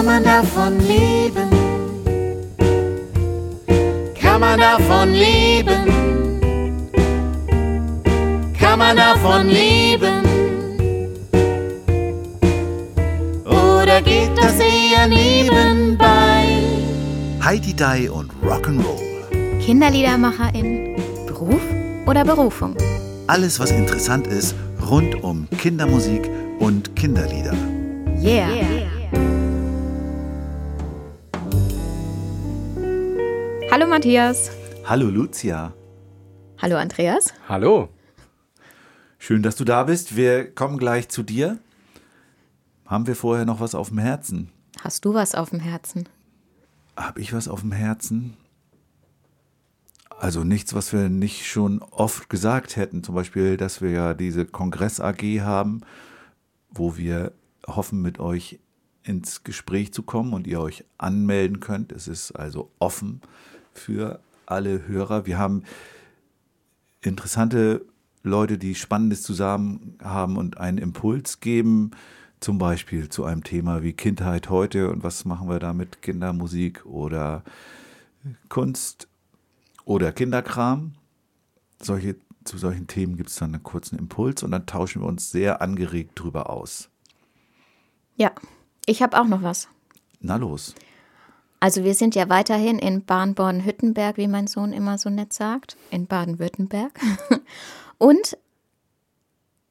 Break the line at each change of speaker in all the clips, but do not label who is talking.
Kann man davon leben? Kann man davon leben? Kann man davon leben? Oder geht das eher nebenbei?
Heidi Dai und Rock'n'Roll.
Kinderliedermacherin, Beruf oder Berufung?
Alles, was interessant ist rund um Kindermusik und Kinderlieder.
Yeah. Hallo Matthias.
Hallo Lucia.
Hallo Andreas.
Hallo.
Schön, dass du da bist. Wir kommen gleich zu dir. Haben wir vorher noch was auf dem Herzen?
Hast du was auf dem Herzen?
Habe ich was auf dem Herzen? Also nichts, was wir nicht schon oft gesagt hätten. Zum Beispiel, dass wir ja diese Kongress AG haben, wo wir hoffen, mit euch ins Gespräch zu kommen und ihr euch anmelden könnt. Es ist also offen für alle Hörer. Wir haben interessante Leute, die Spannendes zusammen haben und einen Impuls geben, zum Beispiel zu einem Thema wie Kindheit heute und was machen wir da mit Kindermusik oder Kunst oder Kinderkram. Solche, zu solchen Themen gibt es dann einen kurzen Impuls und dann tauschen wir uns sehr angeregt drüber aus.
Ja, ich habe auch noch was.
Na los.
Also wir sind ja weiterhin in Baden-Born-Hüttenberg, wie mein Sohn immer so nett sagt, in Baden-Württemberg. Und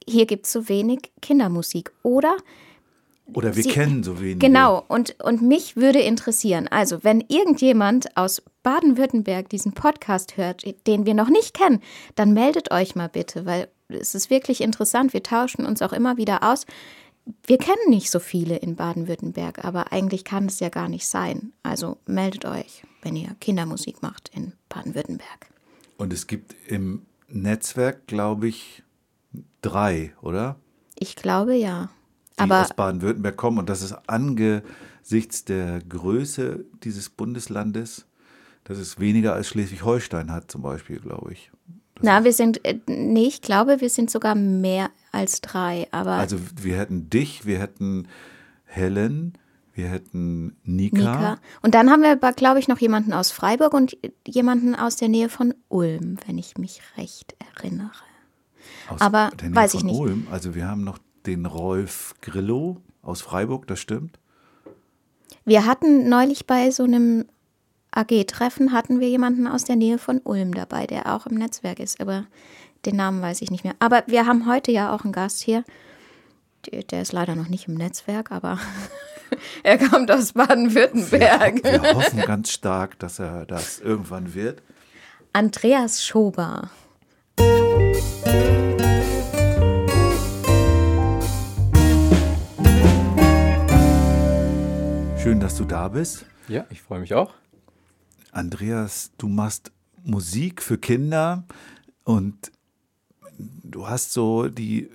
hier gibt es so wenig Kindermusik. Oder
Oder wir
Sie-
kennen so wenige.
Genau, und, und mich würde interessieren, also wenn irgendjemand aus Baden-Württemberg diesen Podcast hört, den wir noch nicht kennen, dann meldet euch mal bitte, weil es ist wirklich interessant. Wir tauschen uns auch immer wieder aus. Wir kennen nicht so viele in Baden-Württemberg, aber eigentlich kann es ja gar nicht sein. Also meldet euch, wenn ihr Kindermusik macht in Baden-Württemberg.
Und es gibt im Netzwerk, glaube ich, drei, oder?
Ich glaube ja.
Die
Aber
aus Baden-Württemberg kommen. Und das ist angesichts der Größe dieses Bundeslandes, das ist weniger als Schleswig-Holstein hat, zum Beispiel, glaube ich.
na, wir sind, äh, nee, ich glaube, wir sind sogar mehr als drei. Aber
Also wir hätten dich, wir hätten Helen, wir hätten Nika.
Nika. Und dann haben wir aber, glaube ich, noch jemanden aus Freiburg und jemanden aus der Nähe von Ulm, wenn ich mich recht erinnere.
Aus
aber weiß ich nicht.
Ulm. Also wir haben noch den Rolf Grillo aus Freiburg, das stimmt.
Wir hatten neulich bei so einem AG-Treffen hatten wir jemanden aus der Nähe von Ulm dabei, der auch im Netzwerk ist, aber den Namen weiß ich nicht mehr. Aber wir haben heute ja auch einen Gast hier. Der ist leider noch nicht im Netzwerk, aber er kommt aus Baden-Württemberg.
Wir, wir hoffen ganz stark, dass er das irgendwann wird.
Andreas Schober.
Schön, dass du da bist.
Ja, ich freue mich auch.
Andreas, du machst Musik für Kinder und du hast so die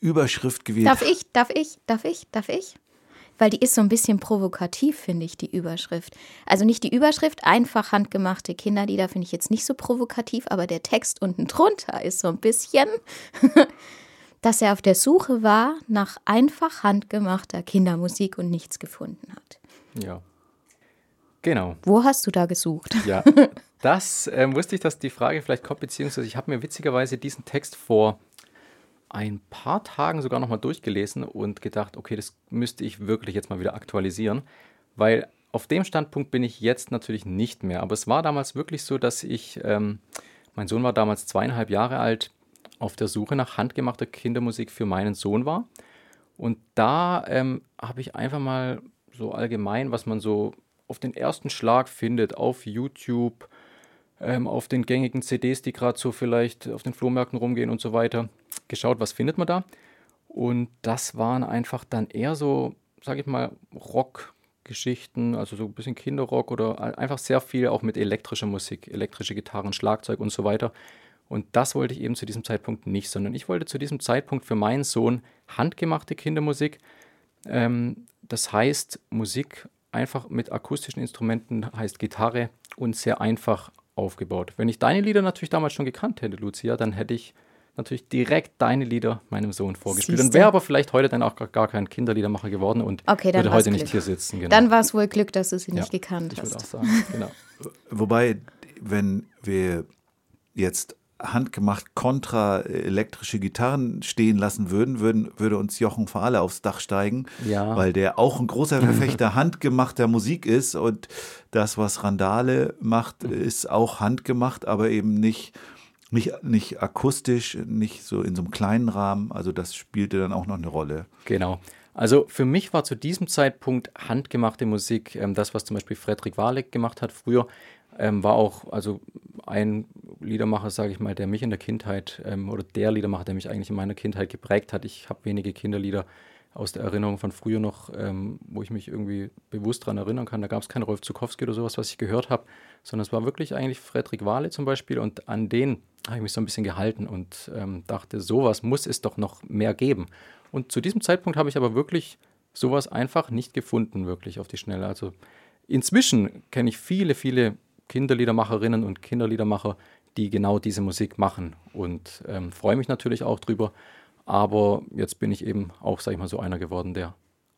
Überschrift gewählt.
Darf ich, darf ich, darf ich, darf ich? Weil die ist so ein bisschen provokativ, finde ich, die Überschrift. Also nicht die Überschrift, einfach handgemachte Kinderlieder finde ich jetzt nicht so provokativ, aber der Text unten drunter ist so ein bisschen, dass er auf der Suche war nach einfach handgemachter Kindermusik und nichts gefunden hat.
Ja. Genau.
Wo hast du da gesucht?
Ja. Das ähm, wusste ich, dass die Frage vielleicht kommt, beziehungsweise ich habe mir witzigerweise diesen Text vor ein paar Tagen sogar nochmal durchgelesen und gedacht, okay, das müsste ich wirklich jetzt mal wieder aktualisieren, weil auf dem Standpunkt bin ich jetzt natürlich nicht mehr. Aber es war damals wirklich so, dass ich, ähm, mein Sohn war damals zweieinhalb Jahre alt, auf der Suche nach handgemachter Kindermusik für meinen Sohn war. Und da ähm, habe ich einfach mal so allgemein, was man so auf den ersten Schlag findet, auf YouTube, ähm, auf den gängigen CDs, die gerade so vielleicht auf den Flohmärkten rumgehen und so weiter, geschaut, was findet man da. Und das waren einfach dann eher so, sage ich mal, Rockgeschichten, also so ein bisschen Kinderrock oder ein- einfach sehr viel auch mit elektrischer Musik, elektrische Gitarren, Schlagzeug und so weiter. Und das wollte ich eben zu diesem Zeitpunkt nicht, sondern ich wollte zu diesem Zeitpunkt für meinen Sohn handgemachte Kindermusik. Ähm, das heißt, Musik einfach mit akustischen Instrumenten, heißt Gitarre und sehr einfach aufgebaut. Wenn ich deine Lieder natürlich damals schon gekannt hätte, Lucia, dann hätte ich natürlich direkt deine Lieder meinem Sohn vorgespielt.
Siehste.
Und wäre aber vielleicht heute dann auch gar- kein Kinderliedermacher geworden und
Okay,
würde heute nicht
Glück.
hier sitzen. Genau.
Dann war es wohl Glück, dass du sie
Ja,
nicht gekannt
ich würde auch
hast.
sagen, genau.
Wobei, wenn wir jetzt handgemacht kontra elektrische Gitarren stehen lassen würden, würden würde uns Jochen Fahle aufs Dach steigen,
Ja.
weil der auch ein großer Verfechter handgemachter Musik ist und das, was Randale macht, ist auch handgemacht, aber eben nicht, nicht, nicht akustisch, nicht so in so einem kleinen Rahmen. Also das spielte dann auch noch eine Rolle.
Genau. Also für mich war zu diesem Zeitpunkt handgemachte Musik, ähm, das, was zum Beispiel Frederik Waleck gemacht hat früher, ähm, war auch also ein Liedermacher, sage ich mal, der mich in der Kindheit ähm, oder der Liedermacher, der mich eigentlich in meiner Kindheit geprägt hat. Ich habe wenige Kinderlieder aus der Erinnerung von früher noch, ähm, wo ich mich irgendwie bewusst daran erinnern kann. Da gab es keinen Rolf Zukowski oder sowas, was ich gehört habe, sondern es war wirklich eigentlich Frederik Wahle zum Beispiel und an den habe ich mich so ein bisschen gehalten und ähm, dachte, sowas muss es doch noch mehr geben. Und zu diesem Zeitpunkt habe ich aber wirklich sowas einfach nicht gefunden, wirklich auf die Schnelle. Also inzwischen kenne ich viele, viele Kinderliedermacherinnen und Kinderliedermacher, die genau diese Musik machen und ähm, freue mich natürlich auch drüber. Aber jetzt bin ich eben auch, sag ich mal, so einer geworden, der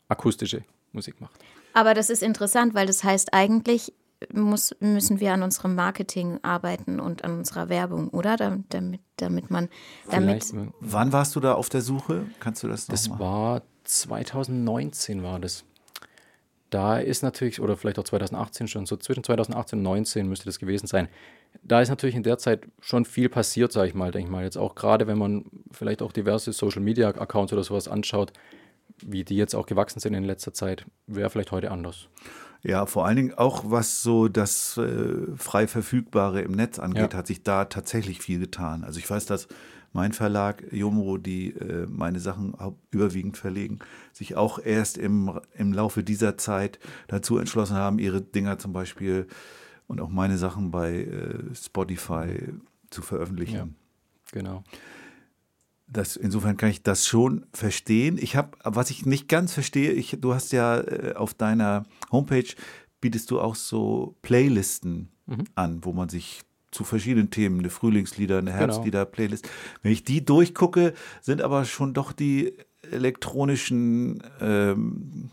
akustische Musik macht.
Aber das ist interessant, weil das heißt, eigentlich muss, müssen wir an unserem Marketing arbeiten und an unserer Werbung, oder? Dam- Damit, damit man, damit,
Vielleicht, äh,
Wann warst du da auf der Suche? Kannst du das
Das
nochmal?
war 2019 war das. Da ist natürlich, oder vielleicht auch 2018 schon, so zwischen 2018 und 2019 müsste das gewesen sein. Da ist natürlich in der Zeit schon viel passiert, sage ich mal, denke ich mal. Jetzt auch gerade, wenn man vielleicht auch diverse Social-Media-Accounts oder sowas anschaut, wie die jetzt auch gewachsen sind in letzter Zeit, wäre vielleicht heute anders.
Ja, vor allen Dingen auch was so das äh, frei verfügbare im Netz angeht,
Ja.
hat sich da tatsächlich viel getan. Also ich weiß, dass mein Verlag Jomo, die äh, meine Sachen überwiegend verlegen, sich auch erst im, im Laufe dieser Zeit dazu entschlossen haben, ihre Dinger zum Beispiel und auch meine Sachen bei äh, Spotify zu veröffentlichen.
Ja. Genau.
Das, insofern kann ich das schon verstehen. Ich habe, was ich nicht ganz verstehe, ich, du hast ja äh, auf deiner Homepage bietest du auch so Playlisten an, wo man sich zu verschiedenen Themen, eine Frühlingslieder, eine Herbstlieder-Playlist. Wenn ich die durchgucke, sind aber schon doch die elektronischen, ähm,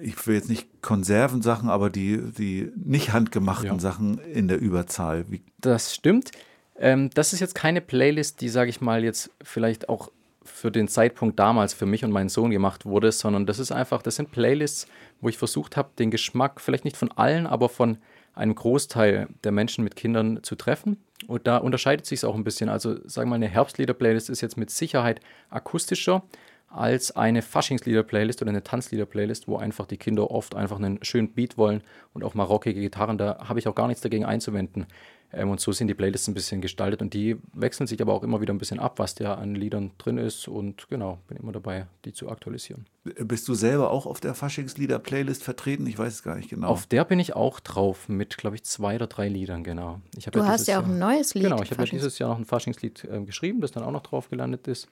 ich will jetzt nicht Konservensachen, aber die, die nicht handgemachten
Ja.
Sachen in der Überzahl. Wie,
Das stimmt. Ähm, das ist jetzt keine Playlist, die, sage ich mal, jetzt vielleicht auch für den Zeitpunkt damals für mich und meinen Sohn gemacht wurde, sondern das ist einfach, das sind Playlists, wo ich versucht habe, den Geschmack vielleicht nicht von allen, aber von einem Großteil der Menschen mit Kindern zu treffen. Und da unterscheidet sich es auch ein bisschen. Also, sagen wir mal, eine Herbstlieder-Playlist ist jetzt mit Sicherheit akustischer als eine Faschingslieder-Playlist oder eine Tanzlieder-Playlist, wo einfach die Kinder oft einfach einen schönen Beat wollen und auch mal rockige Gitarren. Da habe ich auch gar nichts dagegen einzuwenden. Ähm, und so sind die Playlists ein bisschen gestaltet und die wechseln sich aber auch immer wieder ein bisschen ab, was da an Liedern drin ist. Und genau, bin immer dabei, die zu aktualisieren.
bist du selber auch auf der Faschingslieder-Playlist vertreten? Ich weiß es gar nicht genau.
Auf der bin ich auch drauf mit, glaube ich, zwei oder drei Liedern, genau.
Du hast
dieses
ja auch
Jahr-
ein neues Lied.
Genau, ich habe ja dieses Jahr noch ein Faschingslied ähm, geschrieben, das dann auch noch drauf gelandet ist.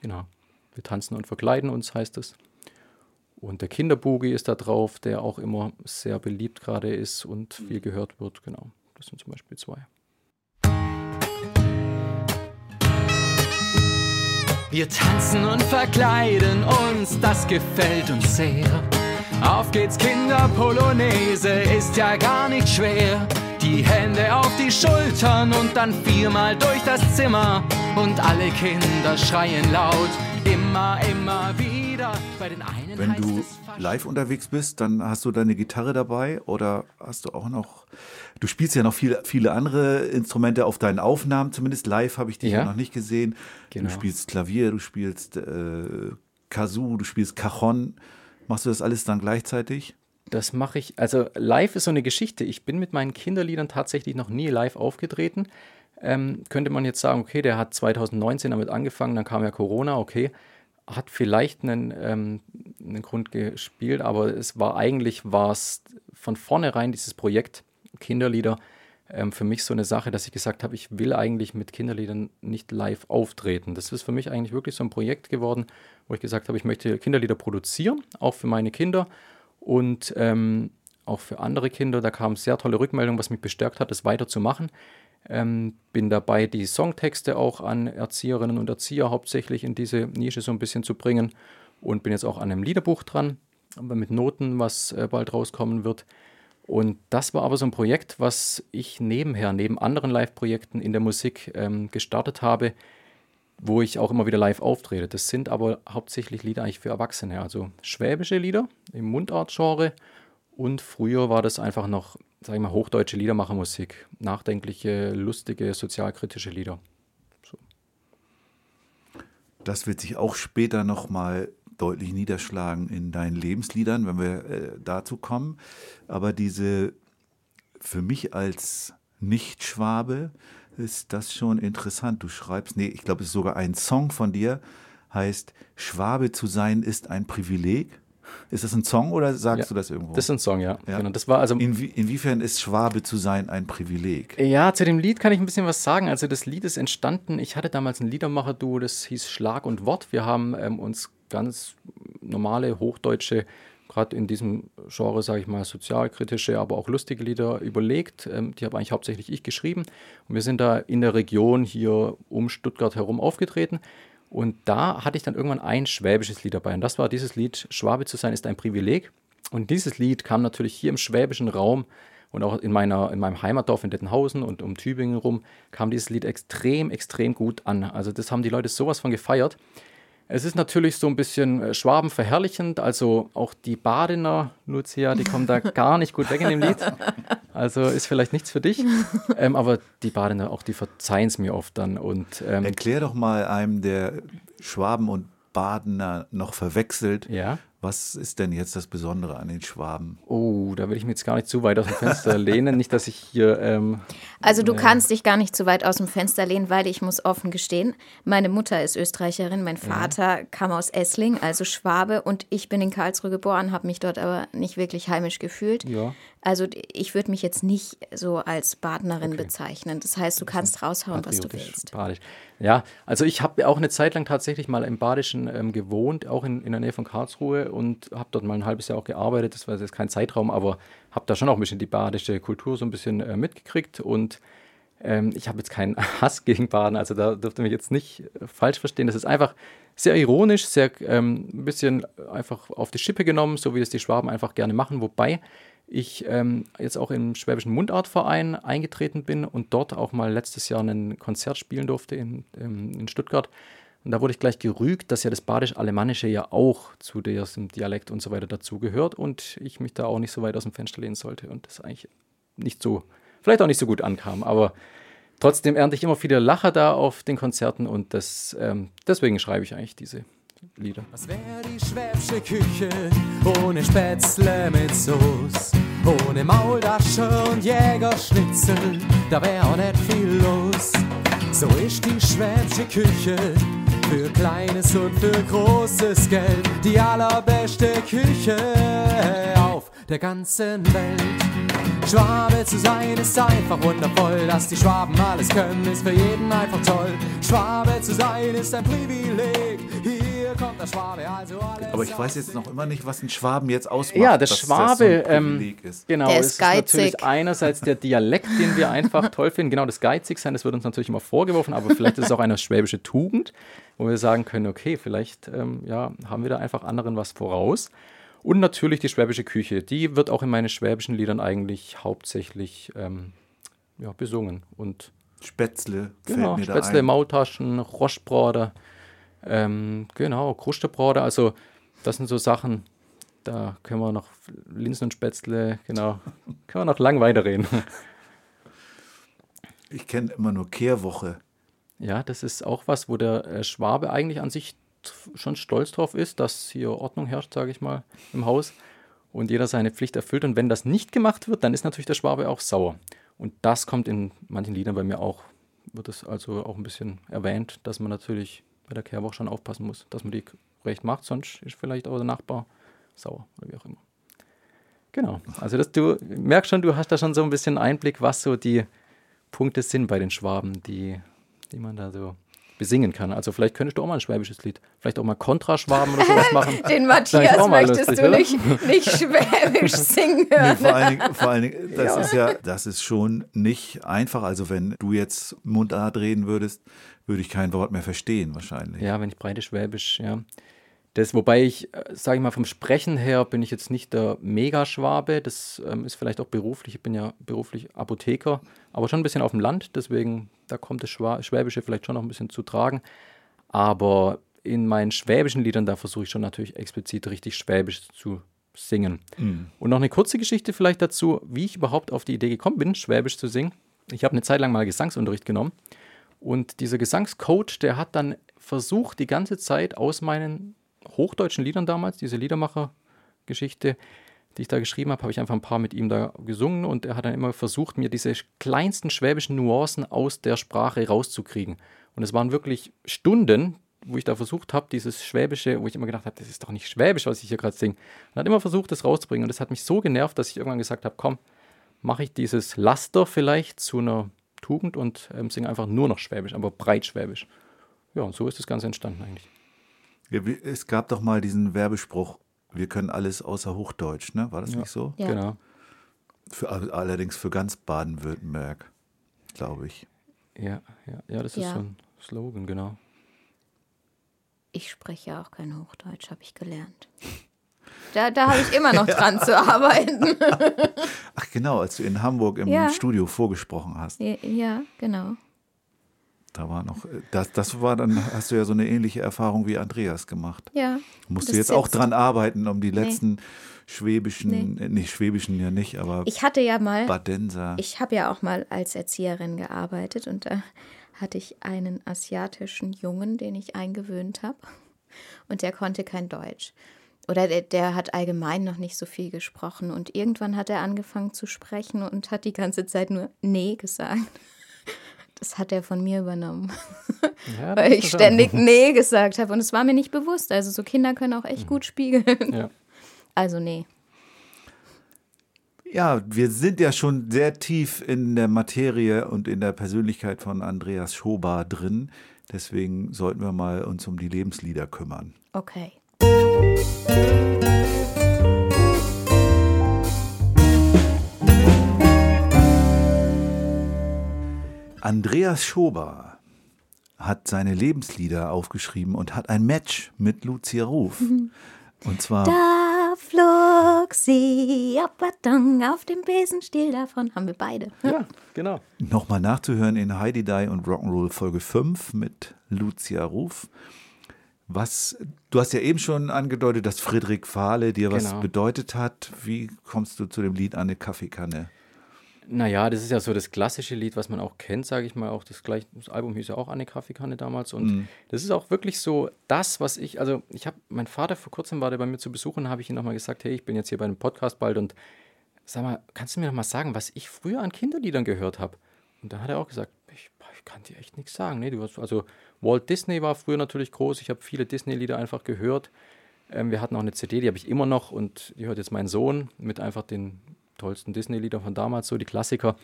Genau. Wir tanzen und verkleiden uns, heißt es. Und der Kinderboogie ist da drauf, der auch immer sehr beliebt gerade ist und viel gehört wird. Genau. Das sind zum Beispiel zwei.
Wir tanzen und verkleiden uns, das gefällt uns sehr. Auf geht's Kinder, Polonaise ist ja gar nicht schwer. Die Hände auf die Schultern und dann viermal durch das Zimmer. Und alle Kinder schreien laut, immer, immer wieder. Bei den einen
Wenn
heißt
du live unterwegs bist, dann hast du deine Gitarre dabei oder hast du auch noch, du spielst ja noch viele, viele andere Instrumente auf deinen Aufnahmen, zumindest live habe ich dich ja,
Ja.
noch nicht gesehen.
Genau.
Du spielst Klavier, du spielst äh, Kazoo, du spielst Cajon. Machst du das alles dann gleichzeitig?
Das mache ich, also live ist so eine Geschichte. Ich bin mit meinen Kinderliedern tatsächlich noch nie live aufgetreten. Ähm, könnte man jetzt sagen, okay, der hat 2019 damit angefangen, dann kam ja Corona, okay. Hat vielleicht einen, ähm, einen Grund gespielt, aber es war eigentlich, war es von vornherein dieses Projekt Kinderlieder ähm, für mich so eine Sache, dass ich gesagt habe, ich will eigentlich mit Kinderliedern nicht live auftreten. Das ist für mich eigentlich wirklich so ein Projekt geworden, wo ich gesagt habe, ich möchte Kinderlieder produzieren, auch für meine Kinder und ähm, auch für andere Kinder. Da kamen sehr tolle Rückmeldungen, was mich bestärkt hat, das weiterzumachen. Ähm, bin dabei, die Songtexte auch an Erzieherinnen und Erzieher hauptsächlich in diese Nische so ein bisschen zu bringen und bin jetzt auch an einem Liederbuch dran, mit Noten, was äh, bald rauskommen wird. Und das war aber so ein Projekt, was ich nebenher, neben anderen Live-Projekten in der Musik ähm, gestartet habe, wo ich auch immer wieder live auftrete. Das sind aber hauptsächlich Lieder eigentlich für Erwachsene, also schwäbische Lieder im Mundart-Genre. Und früher war das einfach noch, sag ich mal, hochdeutsche Liedermachermusik, nachdenkliche, lustige, sozialkritische Lieder. So.
Das wird sich auch später nochmal deutlich niederschlagen in deinen Lebensliedern, wenn wir äh, dazu kommen. Aber diese, für mich als Nicht-Schwabe, ist das schon interessant. Du schreibst, nee, ich glaube, es ist sogar ein Song von dir, heißt Schwabe zu sein ist ein Privileg. Ist das ein Song oder sagst
Ja,
du das irgendwo?
Das ist ein Song, ja.
Ja.
Genau, das war also
Inwie inwiefern ist Schwabe zu sein ein Privileg?
Ja, zu dem Lied kann ich ein bisschen was sagen. Also das Lied ist entstanden, ich hatte damals ein Liedermacher-Duo, das hieß Schlag und Wort. Wir haben ähm, uns ganz normale hochdeutsche, gerade in diesem Genre, sage ich mal, sozialkritische, aber auch lustige Lieder überlegt. Ähm, die habe eigentlich hauptsächlich ich geschrieben. Und wir sind da in der Region hier um Stuttgart herum aufgetreten. Und da hatte ich dann irgendwann ein schwäbisches Lied dabei. Und das war dieses Lied, Schwabe zu sein ist ein Privileg. Und dieses Lied kam natürlich hier im schwäbischen Raum und auch in, meiner, in meinem Heimatdorf in Dettenhausen und um Tübingen rum, kam dieses Lied extrem, extrem gut an. Also das haben die Leute sowas von gefeiert. Es ist natürlich so ein bisschen äh, schwabenverherrlichend, also auch die Badener, Lucia, die kommen da gar nicht gut weg in dem Lied. Also ist vielleicht nichts für dich. Ähm, aber die Badener, auch die verzeihen es mir oft dann. Und ähm,
Erklär doch mal einem, der Schwaben und Badener noch verwechselt.
ja.
Was ist denn jetzt das Besondere an den Schwaben?
Oh, da will ich mich jetzt gar nicht zu weit aus dem Fenster lehnen. Nicht, dass ich hier. Ähm,
Also du kannst dich gar nicht zu weit aus dem Fenster lehnen, weil ich muss offen gestehen, meine Mutter ist Österreicherin, mein Vater kam aus Essling, also Schwabe und ich bin in Karlsruhe geboren, habe mich dort aber nicht wirklich heimisch gefühlt.
Ja.
Also ich würde mich jetzt nicht so als Badnerin bezeichnen. Das heißt, du kannst raushauen, was du willst.
Badisch. Ja, also ich habe auch eine Zeit lang tatsächlich mal im Badischen ähm, gewohnt, auch in, in der Nähe von Karlsruhe und habe dort mal ein halbes Jahr auch gearbeitet. Das war jetzt kein Zeitraum, aber habe da schon auch ein bisschen die badische Kultur so ein bisschen äh, mitgekriegt und ähm, ich habe jetzt keinen Hass gegen Baden, also da dürft ihr mich jetzt nicht äh, falsch verstehen. Das ist einfach sehr ironisch, sehr ähm, ein bisschen einfach auf die Schippe genommen, so wie es die Schwaben einfach gerne machen, wobei ich ähm, jetzt auch im Schwäbischen Mundartverein eingetreten bin und dort auch mal letztes Jahr ein Konzert spielen durfte in, ähm, in Stuttgart. Und da wurde ich gleich gerügt, dass ja das Badisch-Alemannische ja auch zu diesem Dialekt und so weiter dazugehört und ich mich da auch nicht so weit aus dem Fenster lehnen sollte und das eigentlich nicht so, vielleicht auch nicht so gut ankam. Aber trotzdem ernte ich immer viele Lacher da auf den Konzerten und das, ähm, deswegen schreibe ich eigentlich diese Lieder.
Was wär die schwäbsche Küche ohne Spätzle mit Soße? Ohne Maultasche und Jägerschnitzel, da wär auch nicht viel los. So ist die schwäbsche Küche für kleines und für großes Geld die allerbeste Küche auf der ganzen Welt. Schwabe zu sein ist einfach wundervoll, dass die Schwaben alles können, ist für jeden einfach toll. Schwabe zu sein ist ein Privileg, hier kommt der Schwabe, also alles.
Aber ich weiß jetzt noch immer nicht, was ein Schwaben jetzt ausmacht.
Ja, der
dass das
Schwabe,
so
ähm,
ist.
genau,
Der
es
ist
ist natürlich einerseits der Dialekt, den wir einfach toll finden, genau das geizig sein, das wird uns natürlich immer vorgeworfen, aber vielleicht ist es auch eine schwäbische Tugend, wo wir sagen können, okay, vielleicht ähm, ja, haben wir da einfach anderen was voraus. Und natürlich die schwäbische Küche, die wird auch in meinen schwäbischen Liedern eigentlich hauptsächlich ähm, ja, besungen. Und
Spätzle fällt
Genau,
mir da
Spätzle,
ein.
Maultaschen, Rostbraten, ähm, genau, Krustebraten, also das sind so Sachen, da können wir noch Linsen und Spätzle, genau, können wir noch lang weiterreden.
Ich kenne immer nur Kehrwoche.
Ja, das ist auch was, wo der äh, Schwabe eigentlich an sich schon stolz drauf ist, dass hier Ordnung herrscht, sage ich mal, im Haus und jeder seine Pflicht erfüllt. Und wenn das nicht gemacht wird, dann ist natürlich der Schwabe auch sauer. Und das kommt in manchen Liedern bei mir auch, wird es also auch ein bisschen erwähnt, dass man natürlich bei der Kehrwoche schon aufpassen muss, dass man die recht macht, sonst ist vielleicht auch der Nachbar sauer oder wie auch immer. Genau, also das, du merkst schon, du hast da schon so ein bisschen Einblick, was so die Punkte sind bei den Schwaben, die, die man da so besingen kann. Also vielleicht könntest du auch mal ein schwäbisches Lied, vielleicht auch mal Kontraschwaben oder sowas machen.
Den Matthias möchtest
lustig,
du
oder?
nicht, nicht schwäbisch singen
Nee,
hören.
vor allen Dingen, vor allen Dingen das ist ja, das ist schon nicht einfach. Also wenn du jetzt Mundart reden würdest, würde ich kein Wort mehr verstehen wahrscheinlich.
Ja, wenn ich breite Schwäbisch, ja. Das, wobei ich, sage ich mal, vom Sprechen her bin ich jetzt nicht der Megaschwabe. Das ähm, ist vielleicht auch beruflich. Ich bin ja beruflich Apotheker, aber schon ein bisschen auf dem Land. Deswegen, da kommt das Schwäbische vielleicht schon noch ein bisschen zu tragen. Aber in meinen schwäbischen Liedern, da versuche ich schon natürlich explizit richtig Schwäbisch zu singen. Und noch eine kurze Geschichte vielleicht dazu, wie ich überhaupt auf die Idee gekommen bin, Schwäbisch zu singen. Ich habe eine Zeit lang mal Gesangsunterricht genommen. Und dieser Gesangscoach, der hat dann versucht, die ganze Zeit aus meinen hochdeutschen Liedern damals, diese Liedermacher-Geschichte, die ich da geschrieben habe, habe ich einfach ein paar mit ihm da gesungen und er hat dann immer versucht, mir diese kleinsten schwäbischen Nuancen aus der Sprache rauszukriegen. Und es waren wirklich Stunden, wo ich da versucht habe, dieses Schwäbische, wo ich immer gedacht habe, das ist doch nicht Schwäbisch, was ich hier gerade singe. Und hat immer versucht, das rauszubringen. Und das hat mich so genervt, dass ich irgendwann gesagt habe, komm, mache ich dieses Laster vielleicht zu einer Tugend und ähm, singe einfach nur noch Schwäbisch, aber breit Schwäbisch. Ja, und so ist das Ganze entstanden eigentlich.
Ja, Es gab doch mal diesen Werbespruch, wir können alles außer Hochdeutsch, ne? War das nicht so?
Ja.
Genau.
Für, allerdings für ganz Baden-Württemberg, glaube ich.
Ja, ja, ja, das ist
Ja.
so ein Slogan, genau.
Ich spreche ja auch kein Hochdeutsch, habe ich gelernt. Da, da habe ich immer noch dran zu arbeiten.
Ach genau, als du in Hamburg im
Ja.
Studio vorgesprochen hast,
Ja, genau.
Da war noch, äh, das, das war dann, hast du ja so eine ähnliche Erfahrung wie Andreas gemacht.
Ja.
Musst du jetzt auch dran arbeiten, um die letzten schwäbischen, äh, nicht schwäbischen ja nicht, aber
Ich hatte ja mal,
Badenser.
ich habe ja auch mal als Erzieherin gearbeitet und da hatte ich einen asiatischen Jungen, den ich eingewöhnt habe. Und der konnte kein Deutsch. Oder der, der hat allgemein noch nicht so viel gesprochen. Und irgendwann hat er angefangen zu sprechen und hat die ganze Zeit nur Nee gesagt. Das hat er von mir übernommen,
Ja,
weil ich ständig Nee gesagt habe. Und es war mir nicht bewusst. Also so Kinder können auch echt gut spiegeln.
Ja.
Also nee.
Ja, wir sind ja schon sehr tief in der Materie und in der Persönlichkeit von Andreas Schober drin. Deswegen sollten wir mal uns um die Lebenslieder kümmern.
Okay.
Andreas Schober hat seine Lebenslieder aufgeschrieben und hat ein Match mit Lucia Ruf. Und zwar
Da flog sie auf dem Besenstiel davon. Haben wir beide.
ja, genau.
nochmal nachzuhören in Heidi Die und Rock'n'Roll Folge 5 mit Lucia Ruf. Was, du hast ja eben schon angedeutet, dass Friedrich Fahle dir was
Genau.
bedeutet hat. Wie kommst du zu dem Lied Eine Kaffeekanne?
Naja, das ist ja so das klassische Lied, was man auch kennt, sage ich mal. Auch das, gleich, das Album hieß ja auch Anne Kaffeekanne damals. Und das ist auch wirklich so das, was ich, also ich habe, mein Vater vor kurzem war der bei mir zu Besuch und habe ich ihm nochmal gesagt, hey, ich bin jetzt hier bei einem Podcast bald und sag mal, kannst du mir noch mal sagen, was ich früher an Kinderliedern gehört habe? Und da hat er auch gesagt, ich, ich kann dir echt nichts sagen. Nee, du hast, also Walt Disney war früher natürlich groß. Ich habe viele Disney-Lieder einfach gehört. Ähm, wir hatten auch eine CD, die habe ich immer noch und die hört jetzt mein Sohn mit einfach den tollsten Disney-Liedern von damals, so die Klassiker.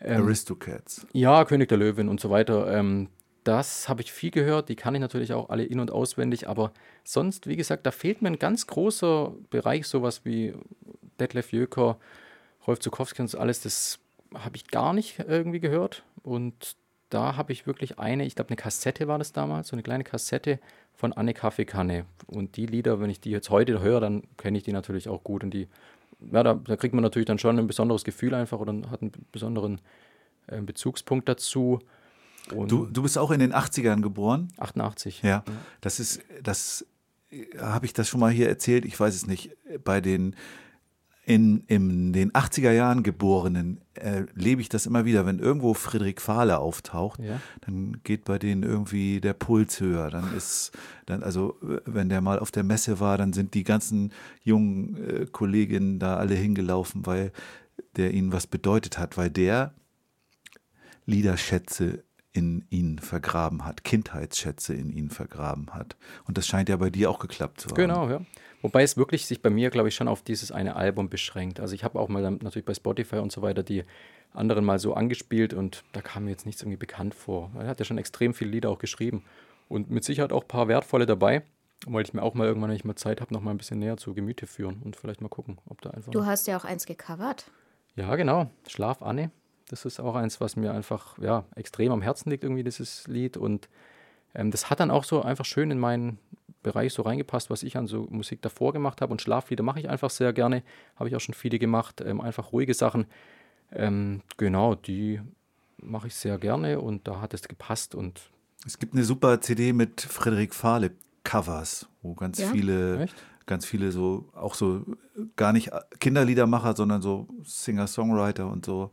Ähm,
Aristocats.
Ja, König der Löwen und so weiter. Ähm, das habe ich viel gehört. Die kann ich natürlich auch alle in- und auswendig. Aber sonst, wie gesagt, da fehlt mir ein ganz großer Bereich, sowas wie Detlef Jöker, Rolf Zukowski und so alles. Das habe ich gar nicht irgendwie gehört. Und da habe ich wirklich eine, ich glaube, eine Kassette war das damals, so eine kleine Kassette von Anne Kaffeekanne. Und die Lieder, wenn ich die jetzt heute höre, dann kenne ich die natürlich auch gut. Und die, ja, da, da kriegt man natürlich dann schon ein besonderes Gefühl einfach oder hat einen besonderen äh, Bezugspunkt dazu. Und
Du, du bist auch in den 80ern geboren?
88.
Ja, das ist, das äh, habe ich das schon mal hier erzählt, ich weiß es nicht. Bei den in, in den 80er Jahren Geborenen äh, lebe ich das immer wieder. Wenn irgendwo Friedrich Fahle auftaucht,
Ja.
dann geht bei denen irgendwie der Puls höher. Dann ist, dann, also äh, wenn der mal auf der Messe war, dann sind die ganzen jungen äh, Kolleginnen da alle hingelaufen, weil der ihnen was bedeutet hat, weil der Liederschätze in ihnen vergraben hat, Kindheitsschätze in ihnen vergraben hat. Und das scheint ja bei dir auch geklappt zu haben.
Genau, ja. Wobei es wirklich sich bei mir, glaube ich, schon auf dieses eine Album beschränkt. Also ich habe auch mal dann natürlich bei Spotify und so weiter die anderen mal so angespielt und da kam mir jetzt nichts irgendwie bekannt vor. Er hat ja schon extrem viele Lieder auch geschrieben und mit Sicherheit auch ein paar wertvolle dabei. Wollte ich mir auch mal irgendwann, wenn ich mal Zeit habe, noch mal ein bisschen näher zu Gemüte führen und vielleicht mal gucken, ob da einfach.
Du hast ja auch eins gecovert.
Ja, genau. Schlaf Anne. Das ist auch eins, was mir einfach ja, extrem am Herzen liegt, irgendwie dieses Lied. Und ähm, das hat dann auch so einfach schön in meinen Bereich so reingepasst, was ich an so Musik davor gemacht habe. Und Schlaflieder mache ich einfach sehr gerne. Habe ich auch schon viele gemacht. Ähm, einfach ruhige Sachen. Ähm, genau, die mache ich sehr gerne und da hat es gepasst. Und
Es gibt eine super CD mit Frederik Fahle Covers, wo ganz
Ja?
viele,
Echt?
ganz viele so, auch so gar nicht Kinderliedermacher, sondern so Singer-Songwriter und so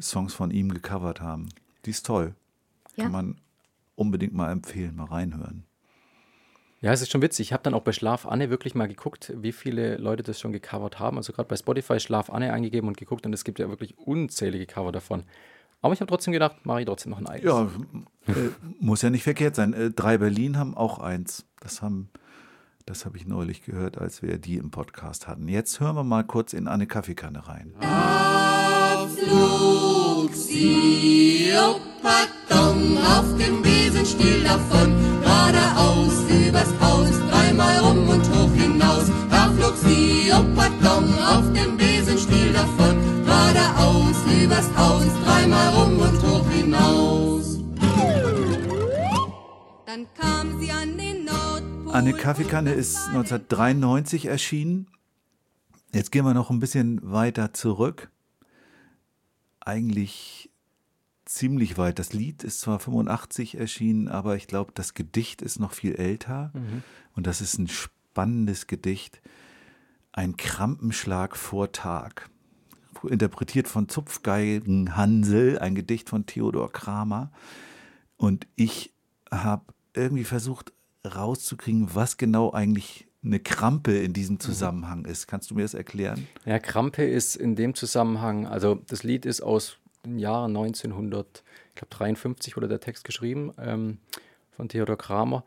Songs von ihm gecovert haben. Die ist toll.
Ja.
Kann man unbedingt mal empfehlen, mal reinhören.
Ja, es ist schon witzig. Ich habe dann auch bei Schlaf Anne wirklich mal geguckt, wie viele Leute das schon gecovert haben. Also gerade bei Spotify Schlaf Anne eingegeben und geguckt und es gibt ja wirklich unzählige Cover davon. Aber ich habe trotzdem gedacht, mache ich trotzdem noch ein eigenes.
Ja, äh, muss ja nicht verkehrt sein. Äh, drei Berlin haben auch eins. Das haben, das habe ich neulich gehört, als wir die im Podcast hatten. Jetzt hören wir mal kurz in eine Kaffeekanne rein.
Flog sie, Pardon, auf dem Besen still davon, übers Haus, dreimal rum und hoch hinaus. Da flog sie, Pardon, auf dem Besen still davon, geradeaus übers Haus, dreimal rum und hoch hinaus.
Dann kam sie an den Nordpol.
Eine Kaffeekanne ist 1993 erschienen. Jetzt gehen wir noch ein bisschen weiter zurück. Eigentlich ziemlich weit. Das Lied ist zwar 85 erschienen, aber ich glaube, das Gedicht ist noch viel älter. Und das ist ein spannendes Gedicht. Ein Krampenschlag vor Tag. Interpretiert von Zupfgeigen Hansel, ein Gedicht von Theodor Kramer. Und ich habe irgendwie versucht rauszukriegen, was genau eigentlich eine Krampe in diesem Zusammenhang ist. Kannst du mir das erklären?
Ja, Krampe ist in dem Zusammenhang, also das Lied ist aus dem Jahr 1953 wurde der Text geschrieben ähm, von Theodor Kramer.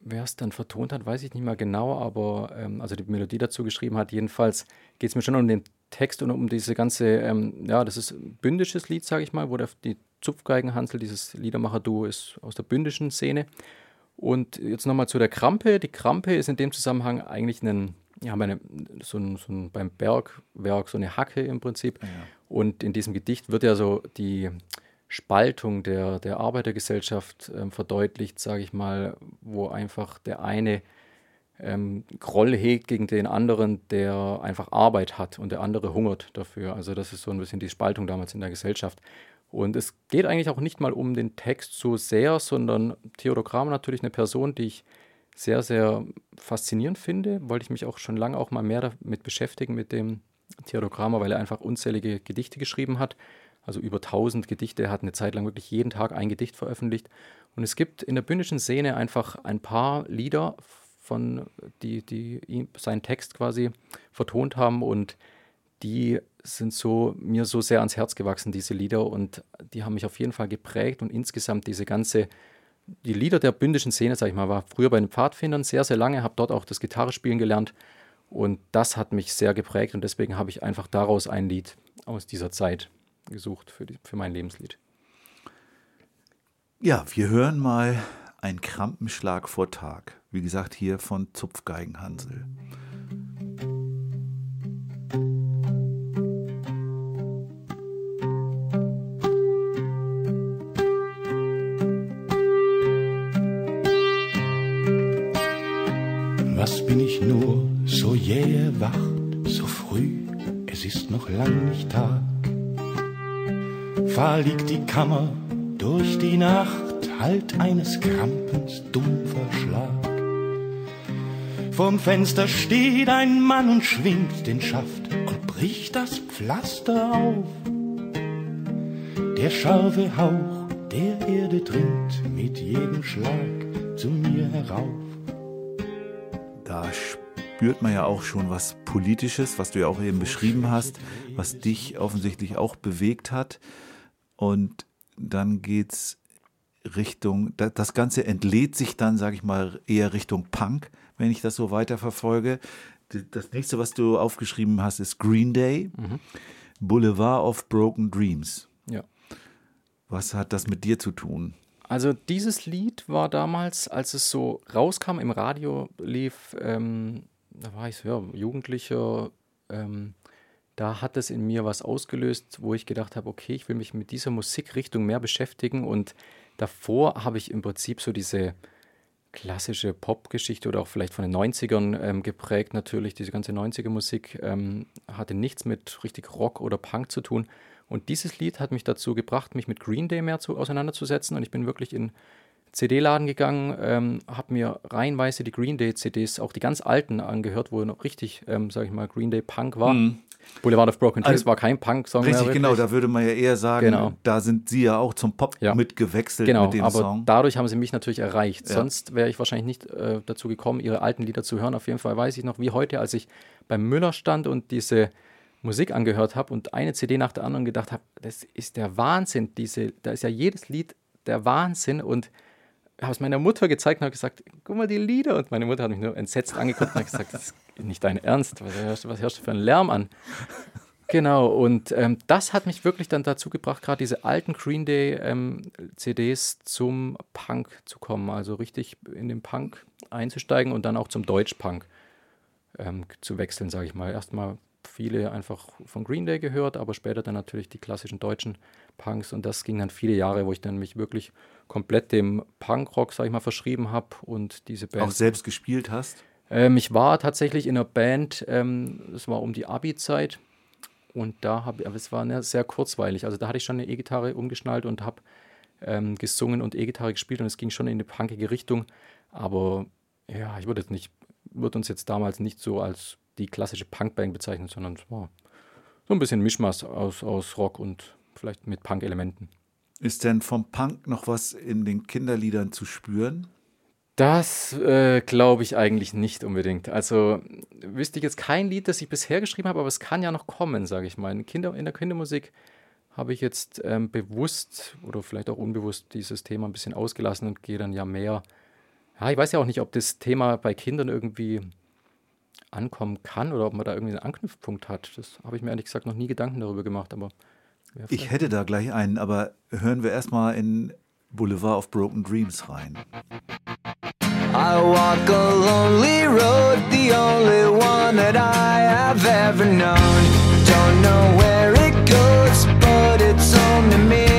Wer es dann vertont hat, weiß ich nicht mehr genau, aber ähm, also die Melodie dazu geschrieben hat. Jedenfalls geht es mir schon um den Text und um diese ganze, ähm, ja, das ist ein bündisches Lied, sage ich mal, wo der, die Zupfgeigenhansel, dieses Liedermacher-Duo ist aus der bündischen Szene. Und jetzt nochmal zu der Krampe. Die Krampe ist in dem Zusammenhang eigentlich ein, ja, meine, so ein, so ein, beim Bergwerk so eine Hacke im Prinzip. Und in diesem Gedicht wird ja so die Spaltung der, der Arbeitergesellschaft ähm, verdeutlicht, sage ich mal, wo einfach der eine ähm, Groll hegt gegen den anderen, der einfach Arbeit hat und der andere hungert dafür. Also das ist so ein bisschen die Spaltung damals in der Gesellschaft. Und es geht eigentlich auch nicht mal um den Text so sehr, sondern Theodor Kramer natürlich eine Person, die ich sehr, sehr faszinierend finde. Wollte ich mich auch schon lange auch mal mehr damit beschäftigen, mit dem Theodor Kramer, weil er einfach unzählige Gedichte geschrieben hat. Also über 1000 Gedichte. Er hat eine Zeit lang wirklich jeden Tag ein Gedicht veröffentlicht. Und es gibt in der bündischen Szene einfach ein paar Lieder, von, die, die seinen Text quasi vertont haben und die sind so mir so sehr ans Herz gewachsen, diese Lieder, und die haben mich auf jeden Fall geprägt und insgesamt diese ganze, die Lieder der bündischen Szene, sag ich mal, war früher bei den Pfadfindern sehr, sehr lange, habe dort auch das Gitarrespielen gelernt und das hat mich sehr geprägt und deswegen habe ich einfach daraus ein Lied aus dieser Zeit gesucht für, die, für mein Lebenslied.
Ja, wir hören mal ein Krampenschlag vor Tag. Wie gesagt, hier von Zupfgeigenhansel.
Was bin ich nur so jäh erwacht, so früh, es ist noch lang nicht Tag. Fahl liegt die Kammer durch die Nacht, Halt eines Krampens dumpfer Schlag. Vorm Fenster steht ein Mann und schwingt den Schaft und bricht das Pflaster auf. Der scharfe Hauch der Erde dringt mit jedem Schlag zu mir herauf.
Da spürt man ja auch schon was Politisches, was du ja auch eben beschrieben hast, was dich offensichtlich auch bewegt hat. Und dann geht's Richtung, da- das Ganze entlädt sich dann, sage ich mal, eher Richtung Punk, wenn ich das so weiterverfolge. Das nächste, was du aufgeschrieben hast, ist Green Day, Boulevard of Broken Dreams.
Ja.
Was hat das mit dir zu tun?
Also dieses Lied war damals, als es so rauskam, im Radio lief, ähm, da war ich so, ja, Jugendlicher, ähm, da hat es in mir was ausgelöst, wo ich gedacht habe, okay, ich will mich mit dieser Musikrichtung mehr beschäftigen und davor habe ich im Prinzip so diese klassische Popgeschichte oder auch vielleicht von den 90ern ähm, geprägt natürlich. Diese ganze 90er-Musik ähm, hatte nichts mit richtig Rock oder Punk zu tun. Und dieses Lied hat mich dazu gebracht, mich mit Green Day mehr zu, auseinanderzusetzen. Und ich bin wirklich in CD-Laden gegangen, ähm, habe mir reihenweise die Green Day-CDs, auch die ganz alten, angehört, wo noch richtig, ähm, sage ich mal, Green Day Punk war. Boulevard of Broken Dreams
Also-
war kein Punk-Song mehr.
Richtig,
wirklich.
genau, da würde man ja eher sagen,
Genau.
da sind sie ja auch zum Pop
Ja.
mitgewechselt
Genau,
mit dem
aber
Song.
dadurch haben sie mich natürlich erreicht.
Ja.
Sonst wäre ich wahrscheinlich nicht äh, dazu gekommen, ihre alten Lieder zu hören. Auf jeden Fall weiß ich noch, wie heute, als ich beim Müller stand und diese Musik angehört habe und eine CD nach der anderen gedacht habe, das ist der Wahnsinn. Diese, da ist ja jedes Lied der Wahnsinn und habe es meiner Mutter gezeigt und habe gesagt, guck mal die Lieder. Und meine Mutter hat mich nur entsetzt angeguckt und hat gesagt, das ist nicht dein Ernst. Was hörst, du- was hörst du für einen Lärm an? Genau, und ähm, das hat mich wirklich dann dazu gebracht, gerade diese alten Green Day ähm, zum Punk zu kommen, also richtig in den Punk einzusteigen und dann auch zum Deutsch-Punk ähm, zu wechseln, sage ich mal. Erstmal viele einfach von Green Day gehört, aber später dann natürlich die klassischen deutschen Punks und das ging dann viele Jahre, wo ich dann mich wirklich komplett dem Punkrock, sage ich mal, verschrieben habe und diese Band.
auch selbst gespielt hast.
Ähm, ich war tatsächlich in einer Band, ähm, das war um die Abi-Zeit. Und da habe ich, aber es war ne, sehr kurzweilig. Also da hatte ich schon eine E-Gitarre umgeschnallt und habe ähm, gesungen und E-Gitarre gespielt und es ging schon in eine punkige Richtung. Aber ja, ich würde jetzt nicht, würde uns jetzt damals nicht so als die klassische Punkband bezeichnen, sondern es war so ein bisschen Mischmasch aus, aus Rock und vielleicht mit Punk-Elementen.
Ist denn vom Punk noch was in den Kinderliedern zu spüren?
Das äh, glaube ich eigentlich nicht unbedingt. Also wüsste ich jetzt kein Lied, das ich bisher geschrieben habe, aber es kann ja noch kommen, sage ich mal. In, Kinder, in der Kindermusik habe ich jetzt ähm, bewusst oder vielleicht auch unbewusst dieses Thema ein bisschen ausgelassen und gehe dann ja mehr. Ja, ich weiß ja auch nicht, ob das Thema bei Kindern irgendwie ankommen kann oder ob man da irgendwie einen Anknüpfpunkt hat. Das habe ich mir ehrlich gesagt noch nie Gedanken darüber gemacht, aber
Ich hätte da gleich einen, aber hören wir erstmal in Boulevard of Broken Dreams rein.
I walk a lonely road, the only one that I have ever known. Don't know where it goes, but it's only me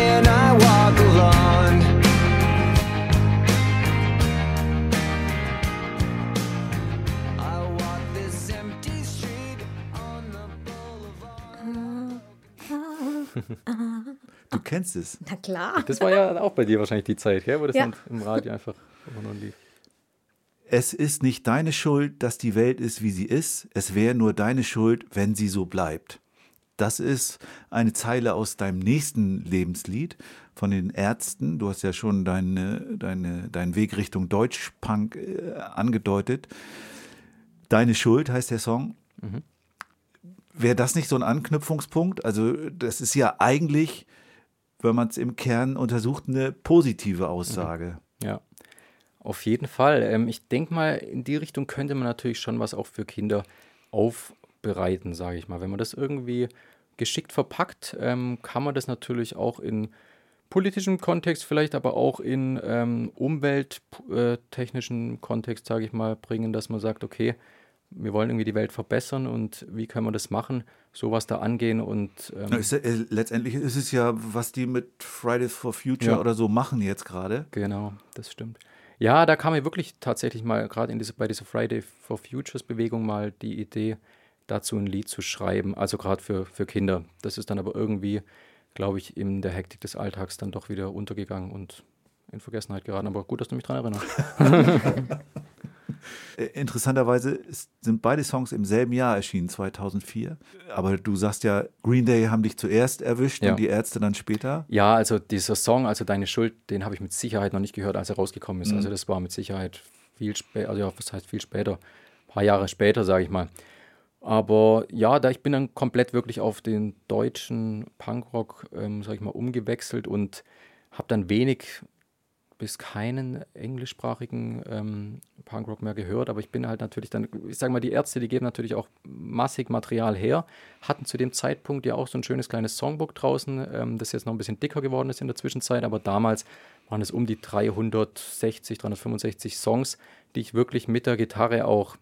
Du kennst es.
Na klar.
das war ja auch bei dir wahrscheinlich die Zeit, gell, wo das
Ja.
dann im Radio einfach immer nur lief.
Es ist nicht deine Schuld, dass die Welt ist, wie sie ist. Es wäre nur deine Schuld, wenn sie so bleibt. Das ist eine Zeile aus deinem nächsten Lebenslied von den Ärzten. Du hast ja schon deine, deine, deinen Weg Richtung Deutschpunk äh, angedeutet. Deine Schuld heißt der Song. Wäre das nicht so ein Anknüpfungspunkt? Also, das ist ja eigentlich, wenn man es im Kern untersucht, eine positive Aussage.
Ja, auf jeden Fall. Ähm, ich denke mal, in die Richtung könnte man natürlich schon was auch für Kinder aufbereiten, sage ich mal. Wenn man das irgendwie geschickt verpackt, ähm, kann man das natürlich auch in politischem Kontext, vielleicht aber auch in ähm, umwelttechnischen Kontext, sage ich mal, bringen, dass man sagt, okay, wir wollen irgendwie die Welt verbessern und wie können wir das machen, sowas da angehen und ähm,
ist, äh, letztendlich ist es ja, was die mit Fridays for Future
Ja.
oder so machen jetzt gerade.
Genau, das stimmt. Ja, da kam mir wirklich tatsächlich mal, gerade in diese, bei dieser Friday for Futures Bewegung, mal die Idee, dazu ein Lied zu schreiben, also gerade für, für Kinder. Das ist dann aber irgendwie, glaube ich, in der Hektik des Alltags dann doch wieder untergegangen und in Vergessenheit geraten. Aber gut, dass du mich daran erinnerst.
Äh, Interessanterweise sind beide Songs im selben Jahr erschienen, 2004. Aber du sagst ja, Green Day haben dich zuerst erwischt
Ja.
und die Ärzte dann später.
Ja, also dieser Song, also Deine Schuld, den habe ich mit Sicherheit noch nicht gehört, als er rausgekommen ist. Also das war mit Sicherheit viel später, also ja, was heißt viel später? Ein paar Jahre später, sage ich mal. Aber ja, da ich bin dann komplett wirklich auf den deutschen Punkrock, ähm, sag ich mal, umgewechselt und habe dann wenig bis keinen englischsprachigen ähm, Punkrock mehr gehört, aber ich bin halt natürlich dann, ich sage mal, die Ärzte, die geben natürlich auch massig Material her, hatten zu dem Zeitpunkt ja auch so ein schönes kleines Songbook draußen, ähm, das jetzt noch ein bisschen dicker geworden ist in der Zwischenzeit, aber damals waren es um die 360, 365 Songs, die ich wirklich mit der Gitarre auch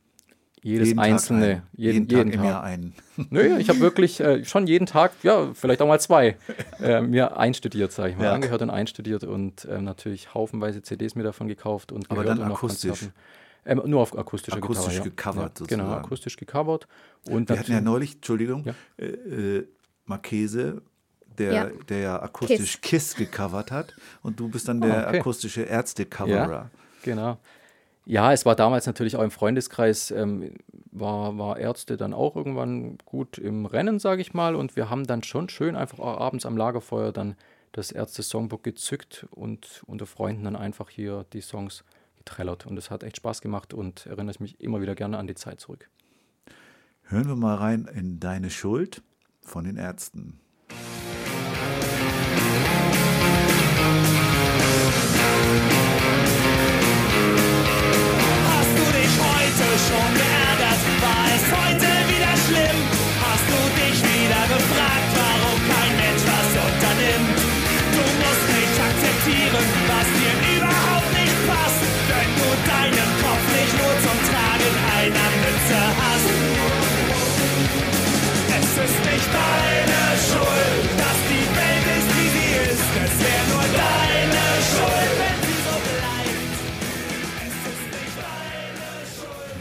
jedes
Jeden Tag
einzelne,
ein.
jeden,
jeden Tag
jeden
im
Tag.
Jahr einen.
Nö, ich habe wirklich äh, schon jeden Tag, ja, vielleicht auch mal zwei, äh, mir einstudiert, sage ich mal,
Ja.
angehört und einstudiert und ähm, natürlich haufenweise CDs mir davon gekauft und
Aber
gehört
dann
und
akustisch?
Ähm, nur auf akustischer
Akustisch
Gitarre, ja.
gecovert
ja, Genau, akustisch gecovert. Und
Wir hatten ja neulich, Entschuldigung,
Ja.
äh, äh, Marchese, der
Ja.
ja, der ja akustisch Kiss. gecovert hat und du bist dann der
Ah, okay.
akustische Ärzte-Coverer.
Genau. Ja, es war damals natürlich auch im Freundeskreis, ähm, war, war Ärzte dann auch irgendwann gut im Rennen, sage ich mal. Und wir haben dann schon schön einfach auch abends am Lagerfeuer dann das Ärzte-Songbook gezückt und unter Freunden dann einfach hier die Songs getrellert. Und es hat echt Spaß gemacht und erinnere ich mich immer wieder gerne an die Zeit zurück.
Hören wir mal rein in Deine Schuld von den Ärzten.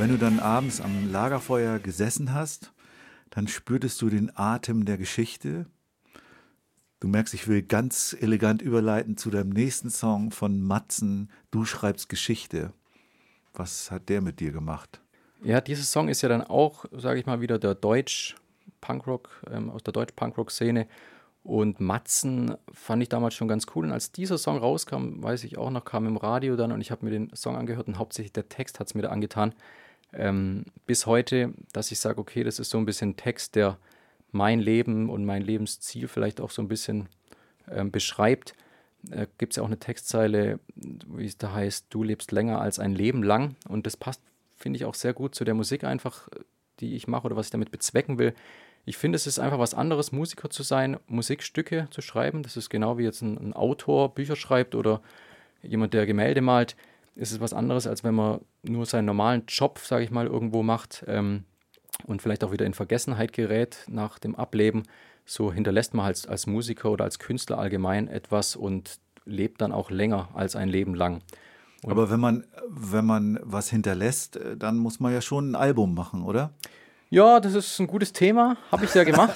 Wenn du
dann abends am Lagerfeuer gesessen hast, dann spürtest du den Atem der Geschichte. Du merkst, ich will ganz elegant überleiten zu deinem nächsten Song von Matzen, Du schreibst Geschichte. Was hat der mit dir gemacht?
Ja, dieser Song ist ja dann auch, sage ich mal, wieder der Deutsch-Punkrock, ähm, aus der Deutsch-Punkrock-Szene. Und Matzen fand ich damals schon ganz cool. Und als dieser Song rauskam, weiß ich auch noch, kam im Radio dann und ich habe mir den Song angehört und hauptsächlich der Text hat es mir da angetan. Ähm, bis heute, dass ich sage, okay, das ist so ein bisschen Text, der mein Leben und mein Lebensziel vielleicht auch so ein bisschen ähm, beschreibt. Äh, Gibt es ja auch eine Textzeile, wie es da heißt, du lebst länger als ein Leben lang. Und das passt, finde ich, auch sehr gut zu der Musik einfach, die ich mache oder was ich damit bezwecken will. Ich finde, es ist einfach was anderes, Musiker zu sein, Musikstücke zu schreiben. Das ist genau wie jetzt ein, ein Autor Bücher schreibt oder jemand, der Gemälde malt. Es ist was anderes, als wenn man nur seinen normalen Job, sage ich mal, irgendwo macht ähm, und vielleicht auch wieder in Vergessenheit gerät nach dem Ableben. So hinterlässt man als, als Musiker oder als Künstler allgemein etwas und lebt dann auch länger als ein Leben lang.
Aber wenn man, wenn man was hinterlässt, äh, dann muss man ja schon ein Album machen, oder?
Ja, das ist ein gutes Thema, habe ich ja gemacht.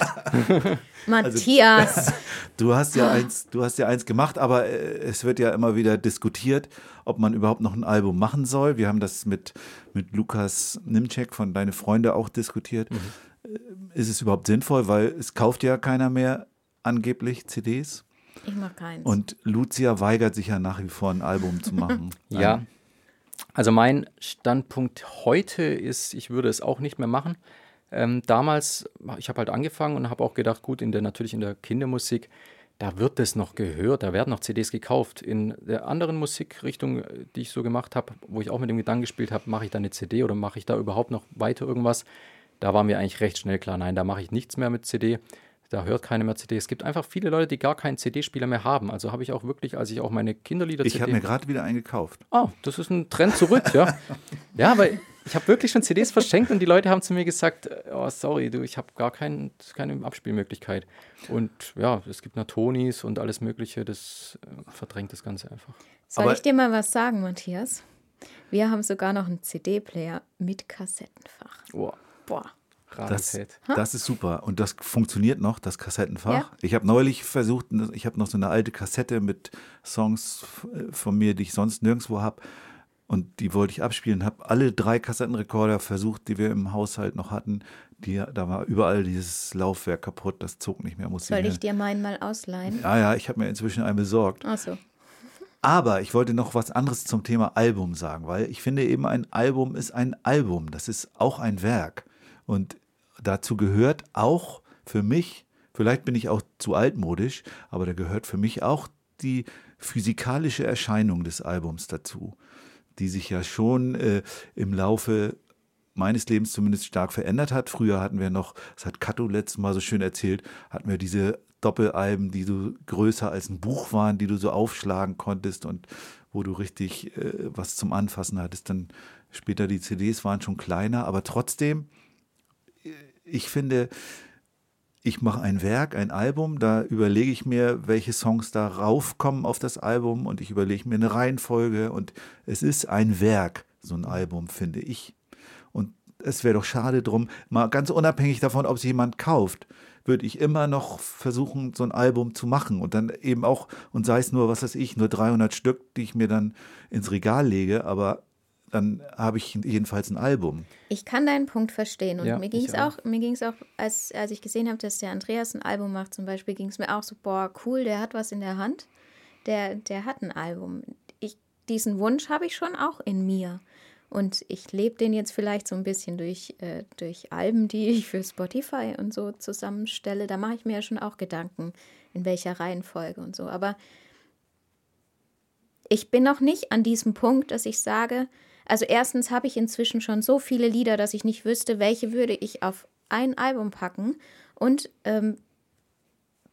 Matthias.
Du hast ja eins, du hast ja eins gemacht, aber äh, es wird ja immer wieder diskutiert, ob man überhaupt noch ein Album machen soll. Wir haben das mit, mit Lukas Nimczek von Deine Freunde auch diskutiert.
Mhm.
Äh, Ist es überhaupt sinnvoll, weil es kauft ja keiner mehr angeblich CDs
Ich mach keins.
und Lucia weigert sich ja nach wie vor ein Album zu machen.
Ja. Also mein Standpunkt heute ist, ich würde es auch nicht mehr machen. Ähm, damals, ich habe halt angefangen und habe auch gedacht, gut, in der natürlich in der Kindermusik, da wird es noch gehört, da werden noch CDs gekauft. In der anderen Musikrichtung, äh, die ich so gemacht habe, wo ich auch mit dem Gedanken gespielt habe, mache ich da eine CD oder mache ich da überhaupt noch weiter irgendwas? Da war mir eigentlich recht schnell klar, nein, da mache ich nichts mehr mit CD. Da hört keiner mehr CD. Es gibt einfach viele Leute, die gar keinen CD-Spieler mehr haben. Also habe ich auch wirklich, als ich auch meine Kinderlieder
Ich habe mir gerade wieder einen gekauft.
Oh, das ist ein Trend zurück, ja. ja, aber ich habe wirklich schon CDs verschenkt und die Leute haben zu mir gesagt, oh, sorry, du, ich habe gar kein, keine Abspielmöglichkeit. Und ja, es gibt noch Tonis und alles Mögliche, das äh, verdrängt das Ganze einfach.
Soll
aber-
ich dir mal was sagen, Matthias? Wir haben sogar noch einen CD-Player mit Kassettenfach.
Oh,
Boah.
Das, das ist super. Und das funktioniert noch, das Kassettenfach.
Ja.
Ich habe neulich versucht, ich habe noch so eine alte Kassette mit Songs äh, von mir, die ich sonst nirgendwo habe. Und die wollte ich abspielen. Habe alle drei Kassettenrekorder versucht, die wir im Haushalt noch hatten. Die, da war überall dieses Laufwerk kaputt. Das zog nicht mehr. Musste
Soll ich
mir-
dir meinen mal ausleihen?
Ja, ja, ich habe mir inzwischen einen besorgt.
Achso.
Aber ich wollte noch was anderes zum Thema Album sagen, weil ich finde eben, ein Album ist ein Album. Das ist auch ein Werk. Und dazu gehört auch für mich, vielleicht bin ich auch zu altmodisch, aber da gehört für mich auch die physikalische Erscheinung des Albums dazu, die sich ja schon äh, im Laufe meines Lebens zumindest stark verändert hat. Früher hatten wir noch, das hat Kato letztes Mal so schön erzählt, hatten wir diese Doppelalben, die so größer als ein Buch waren, die du so aufschlagen konntest und wo du richtig äh, was zum Anfassen hattest. Dann später die CDs waren schon kleiner, aber trotzdem, äh, ich finde, ich mache ein Werk, ein Album, da überlege ich mir, welche Songs da raufkommen auf das Album und ich überlege mir eine Reihenfolge und es ist ein Werk, so ein Album, finde ich. Und es wäre doch schade drum, mal ganz unabhängig davon, ob es jemand kauft, würde ich immer noch versuchen, so ein Album zu machen und dann eben auch, und sei es nur, was weiß ich, nur 300 Stück, die ich mir dann ins Regal lege, aber dann habe ich jedenfalls ein Album.
Ich kann deinen Punkt verstehen. Und
Ja,
mir ging es
auch.
auch, mir ging es auch, als, als ich gesehen habe, dass der Andreas ein Album macht, zum Beispiel, ging es mir auch so, boah, cool, der hat was in der Hand. Der, der hat ein Album. Ich, diesen Wunsch habe ich schon auch in mir. Und ich lebe den jetzt vielleicht so ein bisschen durch, äh, durch Alben, die ich für Spotify und so zusammenstelle. Da mache ich mir ja schon auch Gedanken, in welcher Reihenfolge und so. Aber ich bin noch nicht an diesem Punkt, dass ich sage, also erstens habe ich inzwischen schon so viele Lieder, dass ich nicht wüsste, welche würde ich auf ein Album packen. Und ähm,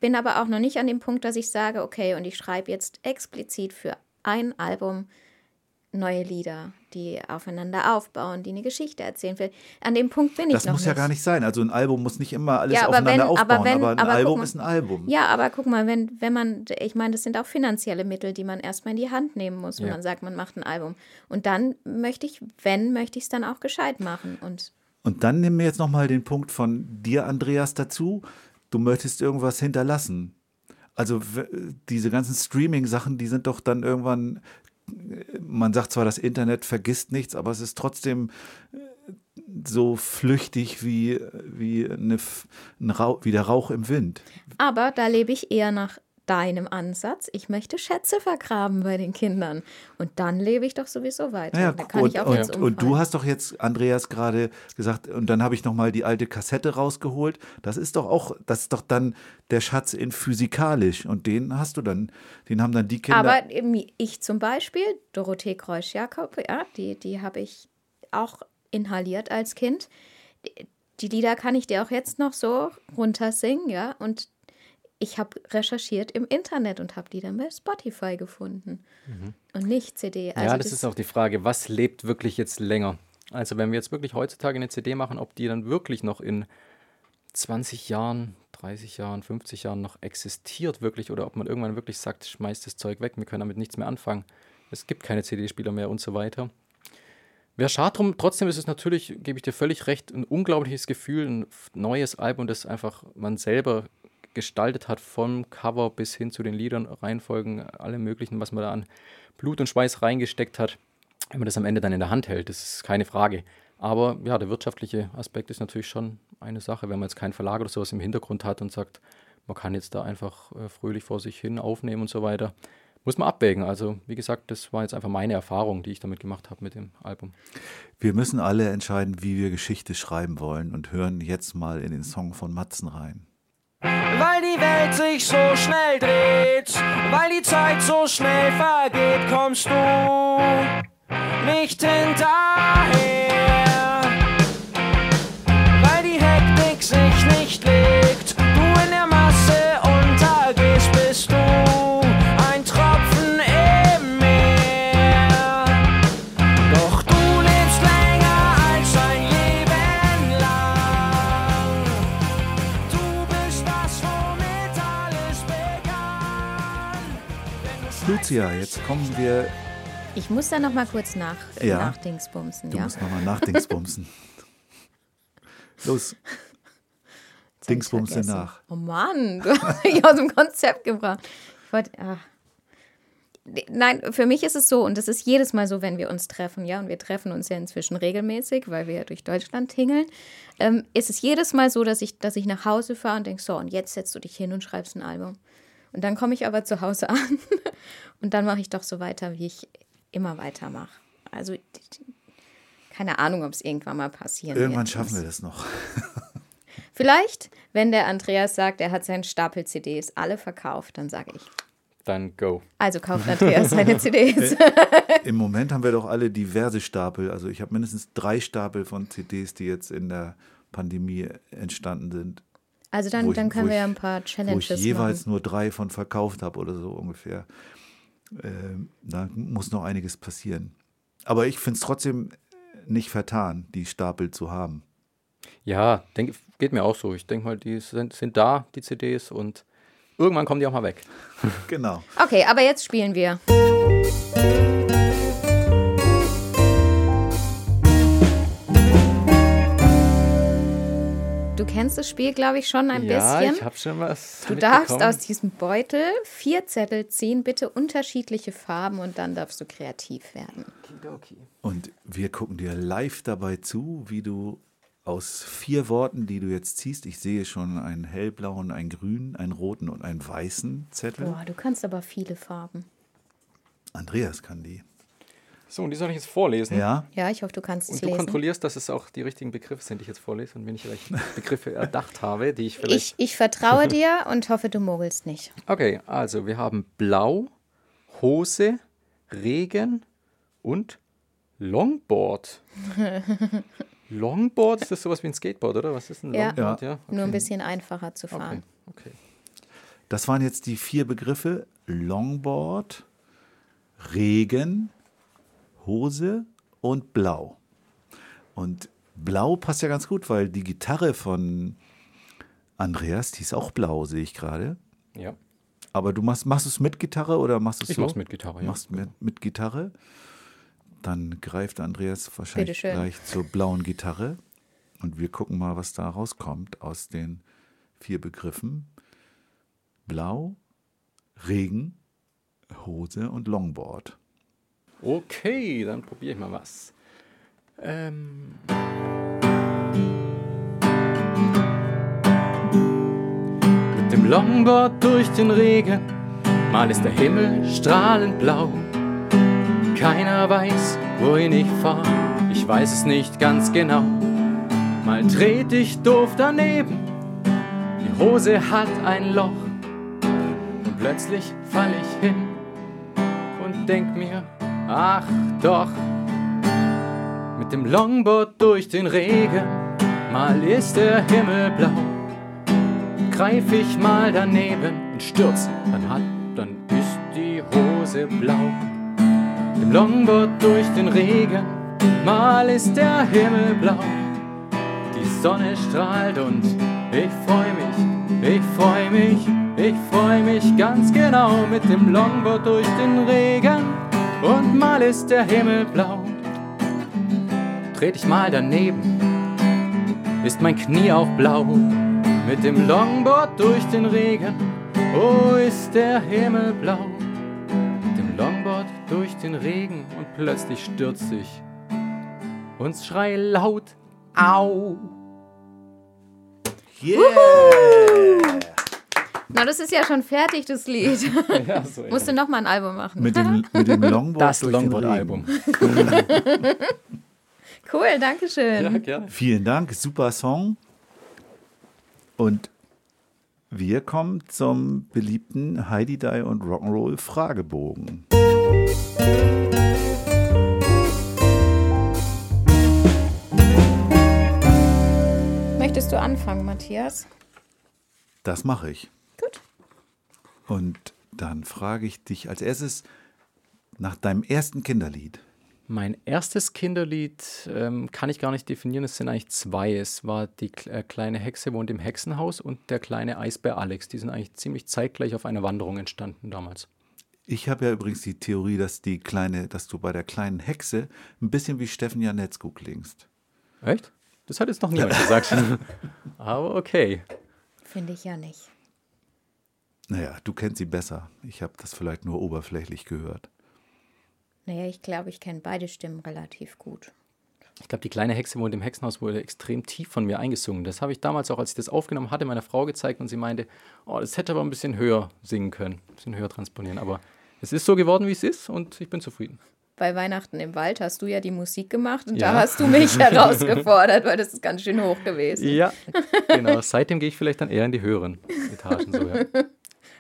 bin aber auch noch nicht an dem Punkt, dass ich sage, okay, und ich schreibe jetzt explizit für ein Album neue Lieder, die aufeinander aufbauen, die eine Geschichte erzählen will. An dem Punkt bin ich
Das
noch
muss
nicht.
ja gar nicht sein. Also ein Album muss nicht immer alles
Ja, aber
aufeinander
wenn-
aufbauen,
aber wenn-
aber ein
aber
Album
mal.
ist ein Album.
Ja, aber guck mal, wenn, wenn man, ich meine, das sind auch finanzielle Mittel, die man erstmal in die Hand nehmen muss, wenn
Ja.
man sagt, man macht ein Album. Und dann möchte ich, wenn, möchte ich es dann auch gescheit machen. Und
Und dann nimm mir jetzt nochmal den Punkt von dir, Andreas, dazu. Du möchtest irgendwas hinterlassen. Also diese ganzen Streaming-Sachen, die sind doch dann irgendwann, man sagt zwar, das Internet vergisst nichts, aber es ist trotzdem äh, so flüchtig wie, wie, eine, ein Rauch, wie der Rauch im Wind.
Aber da lebe ich eher nach deinem Ansatz. Ich möchte Schätze vergraben bei den Kindern. Und dann lebe ich doch sowieso weiter. Kann
und,
ich auch
und, und du hast doch jetzt, Andreas, gerade gesagt, und dann habe ich nochmal die alte Kassette rausgeholt. Das ist doch auch, das ist doch dann der Schatz in physikalisch. Und den hast du dann, den haben dann die Kinder.
Aber ich zum Beispiel, Dorothee Kreusch-Jakob, ja, die, die habe ich auch inhaliert als Kind. Die- Die Lieder kann ich dir auch jetzt noch so runtersingen, ja. Und ich habe recherchiert im Internet und habe die dann bei Spotify gefunden. Und nicht CD. Also
Mhm. ja, das, ist auch die Frage, was lebt wirklich jetzt länger? Also wenn wir jetzt wirklich heutzutage eine CD machen, ob die dann wirklich noch in 20 Jahren, 30 Jahren, 50 Jahren noch existiert wirklich oder ob man irgendwann wirklich sagt, schmeißt das Zeug weg, wir können damit nichts mehr anfangen. Es gibt keine CD-Spieler mehr und so weiter. Wäre schade drum, trotzdem ist es natürlich, gebe ich dir völlig recht, ein unglaubliches Gefühl, ein neues Album, das einfach man selber gestaltet hat, vom Cover bis hin zu den Liedern, Reihenfolgen, alle möglichen, was man da an Blut und Schweiß reingesteckt hat, wenn man das am Ende dann in der Hand hält, das ist keine Frage. Aber ja, der wirtschaftliche Aspekt ist natürlich schon eine Sache, wenn man jetzt keinen Verlag oder sowas im Hintergrund hat und sagt, man kann jetzt da einfach äh, fröhlich vor sich hin aufnehmen und so weiter. Muss man abwägen. Also, wie gesagt, das war jetzt einfach meine Erfahrung, die ich damit gemacht habe mit dem Album.
Wir müssen alle entscheiden, wie wir Geschichte schreiben wollen und hören jetzt mal in den Song von Matzen rein.
Weil die Welt sich so schnell dreht, weil die Zeit so schnell vergeht, kommst du nicht hinterher. Weil die Hektik sich nicht legt,
Lucia, jetzt kommen wir.
Ich muss da noch mal kurz nach,
Ja.
nachdingsbumsen.
Du
ja.
musst nochmal nachdingsbumsen. Los,
Jetzt hab ich's
Dingsbumse
vergessen.
nach.
Oh Mann, du hast mich aus dem Konzept gebracht. Ich wollte, ah. Nein, für mich ist es so, und das ist jedes Mal so, wenn wir uns treffen, ja, und wir treffen uns ja inzwischen regelmäßig, weil wir ja durch Deutschland tingeln, ähm, ist es jedes Mal so, dass ich, dass ich nach Hause fahre und denke, so, und jetzt setzt du dich hin und schreibst ein Album. Und dann komme ich aber zu Hause an und dann mache ich doch so weiter, wie ich immer weitermache. Also, keine Ahnung, ob es irgendwann mal passieren
Irgendwann
wird.
schaffen wir das noch.
Vielleicht, wenn der Andreas sagt, er hat seinen Stapel CDs alle verkauft, dann sage ich,
Dann go.
Also kauft Andreas seine CDs.
Im Moment haben wir doch alle diverse Stapel. Also ich habe mindestens drei Stapel von CDs, die jetzt in der Pandemie entstanden sind.
Also dann,
ich-
dann können wir ja ein paar
Wo ich
Challenges
jeweils
machen.
nur drei von verkauft habe oder so ungefähr. Ähm, da muss noch einiges passieren. Aber ich finde es trotzdem nicht vertan, die Stapel zu haben.
Ja, denk, geht mir auch so. Ich denke mal, die sind, sind da, die CDs, und irgendwann kommen die auch mal weg.
Genau.
Okay, aber jetzt spielen wir. Du kennst das Spiel, glaube ich, schon ein
ja,
bisschen.
ich habe schon was.
Du darfst aus diesem Beutel vier Zettel ziehen, bitte unterschiedliche Farben und dann darfst du kreativ werden.
Und wir gucken dir live dabei zu, wie du aus vier Worten, die du jetzt ziehst, ich sehe schon einen hellblauen, einen grünen, einen roten und einen weißen Zettel.
Boah, du kannst aber viele Farben.
Andreas kann die.
So, und die soll ich jetzt vorlesen.
Ja,
Ja, ich hoffe, du kannst es
Und du
lesen.
kontrollierst, dass es auch die richtigen Begriffe sind, die ich jetzt vorlese und wenn ich recht Begriffe erdacht habe, die ich vielleicht.
Ich, ich vertraue dir und hoffe, du mogelst nicht.
Okay, also wir haben Blau, Hose, Regen und Longboard. Longboard, ist das sowas wie ein Skateboard, oder? Was ist ein
Ja.
Longboard? Ja.
Nur ein
okay.
bisschen einfacher zu
Okay,
fahren.
okay.
das waren jetzt die vier Begriffe: Longboard, Regen, Hose und Blau. Und Blau passt ja ganz gut, weil die Gitarre von Andreas, die ist auch blau, sehe ich gerade.
Ja.
Aber du machst, machst du es mit Gitarre oder machst du es
Ich
so?
mach's mit Gitarre, ja.
Machst mit, mit Gitarre. Dann greift Andreas wahrscheinlich gleich zur blauen Gitarre. Und wir gucken mal, was da rauskommt aus den vier Begriffen. Blau, Regen, Hose und Longboard.
Okay, dann probiere ich mal was. Ähm. Mit dem Longboard durch den Regen, mal ist der Himmel strahlend blau. Keiner weiß, wohin ich fahr, ich weiß es nicht ganz genau. Mal tret ich doof daneben, die Hose hat ein Loch. Und plötzlich fall ich hin und denk mir, ach doch, mit dem Longboard durch den Regen, mal ist der Himmel blau. Greif ich mal daneben und stürz, dann hat, dann ist die Hose blau. Mit dem Longboard durch den Regen, mal ist der Himmel blau. Die Sonne strahlt und ich freu mich, ich freu mich, ich freu mich ganz genau mit dem Longboard durch den Regen und mal ist der Himmel blau. Tret ich mal daneben, ist mein Knie auch blau. Mit dem Longboard durch den Regen, oh ist der Himmel blau. Mit dem Longboard durch den Regen und plötzlich stürz ich und schrei laut, au.
Na, das ist ja schon fertig, das Lied.
Ja, so
Musst du noch mal ein Album machen.
Mit dem, mit dem Longboard
das. Longboard-Album.
Cool, danke schön.
Ja, gerne.
Vielen Dank, super Song. Und wir kommen zum beliebten Heidi Die und Rock'n'Roll Fragebogen.
Möchtest du anfangen, Matthias?
Das mache ich. Und dann frage ich dich als erstes nach deinem ersten Kinderlied.
Mein erstes Kinderlied ähm, kann ich gar nicht definieren. Es sind eigentlich zwei. Es war die äh, kleine Hexe wohnt im Hexenhaus und der kleine Eisbär Alex. Die sind eigentlich ziemlich zeitgleich auf einer Wanderung entstanden damals.
Ich habe ja übrigens die Theorie, dass die kleine, dass du bei der kleinen Hexe ein bisschen wie Steffen Janetzko klingst.
Echt? Das hat jetzt noch niemand gesagt. Aber okay.
Finde ich ja nicht.
Naja, du kennst sie besser. Ich habe das vielleicht nur oberflächlich gehört.
Naja, ich glaube, ich kenne beide Stimmen relativ gut.
Ich glaube, die kleine Hexe wohnt im Hexenhaus wurde extrem tief von mir eingesungen. Das habe ich damals auch, als ich das aufgenommen hatte, meiner Frau gezeigt und sie meinte, oh, das hätte aber ein bisschen höher singen können, ein bisschen höher transponieren. Aber es ist so geworden, wie es ist und ich bin zufrieden.
Bei Weihnachten im Wald hast du ja die Musik gemacht und
Ja.
da hast du mich herausgefordert, weil das ist ganz schön hoch gewesen.
Ja, genau. Seitdem gehe ich vielleicht dann eher in die höheren Etagen. So, ja.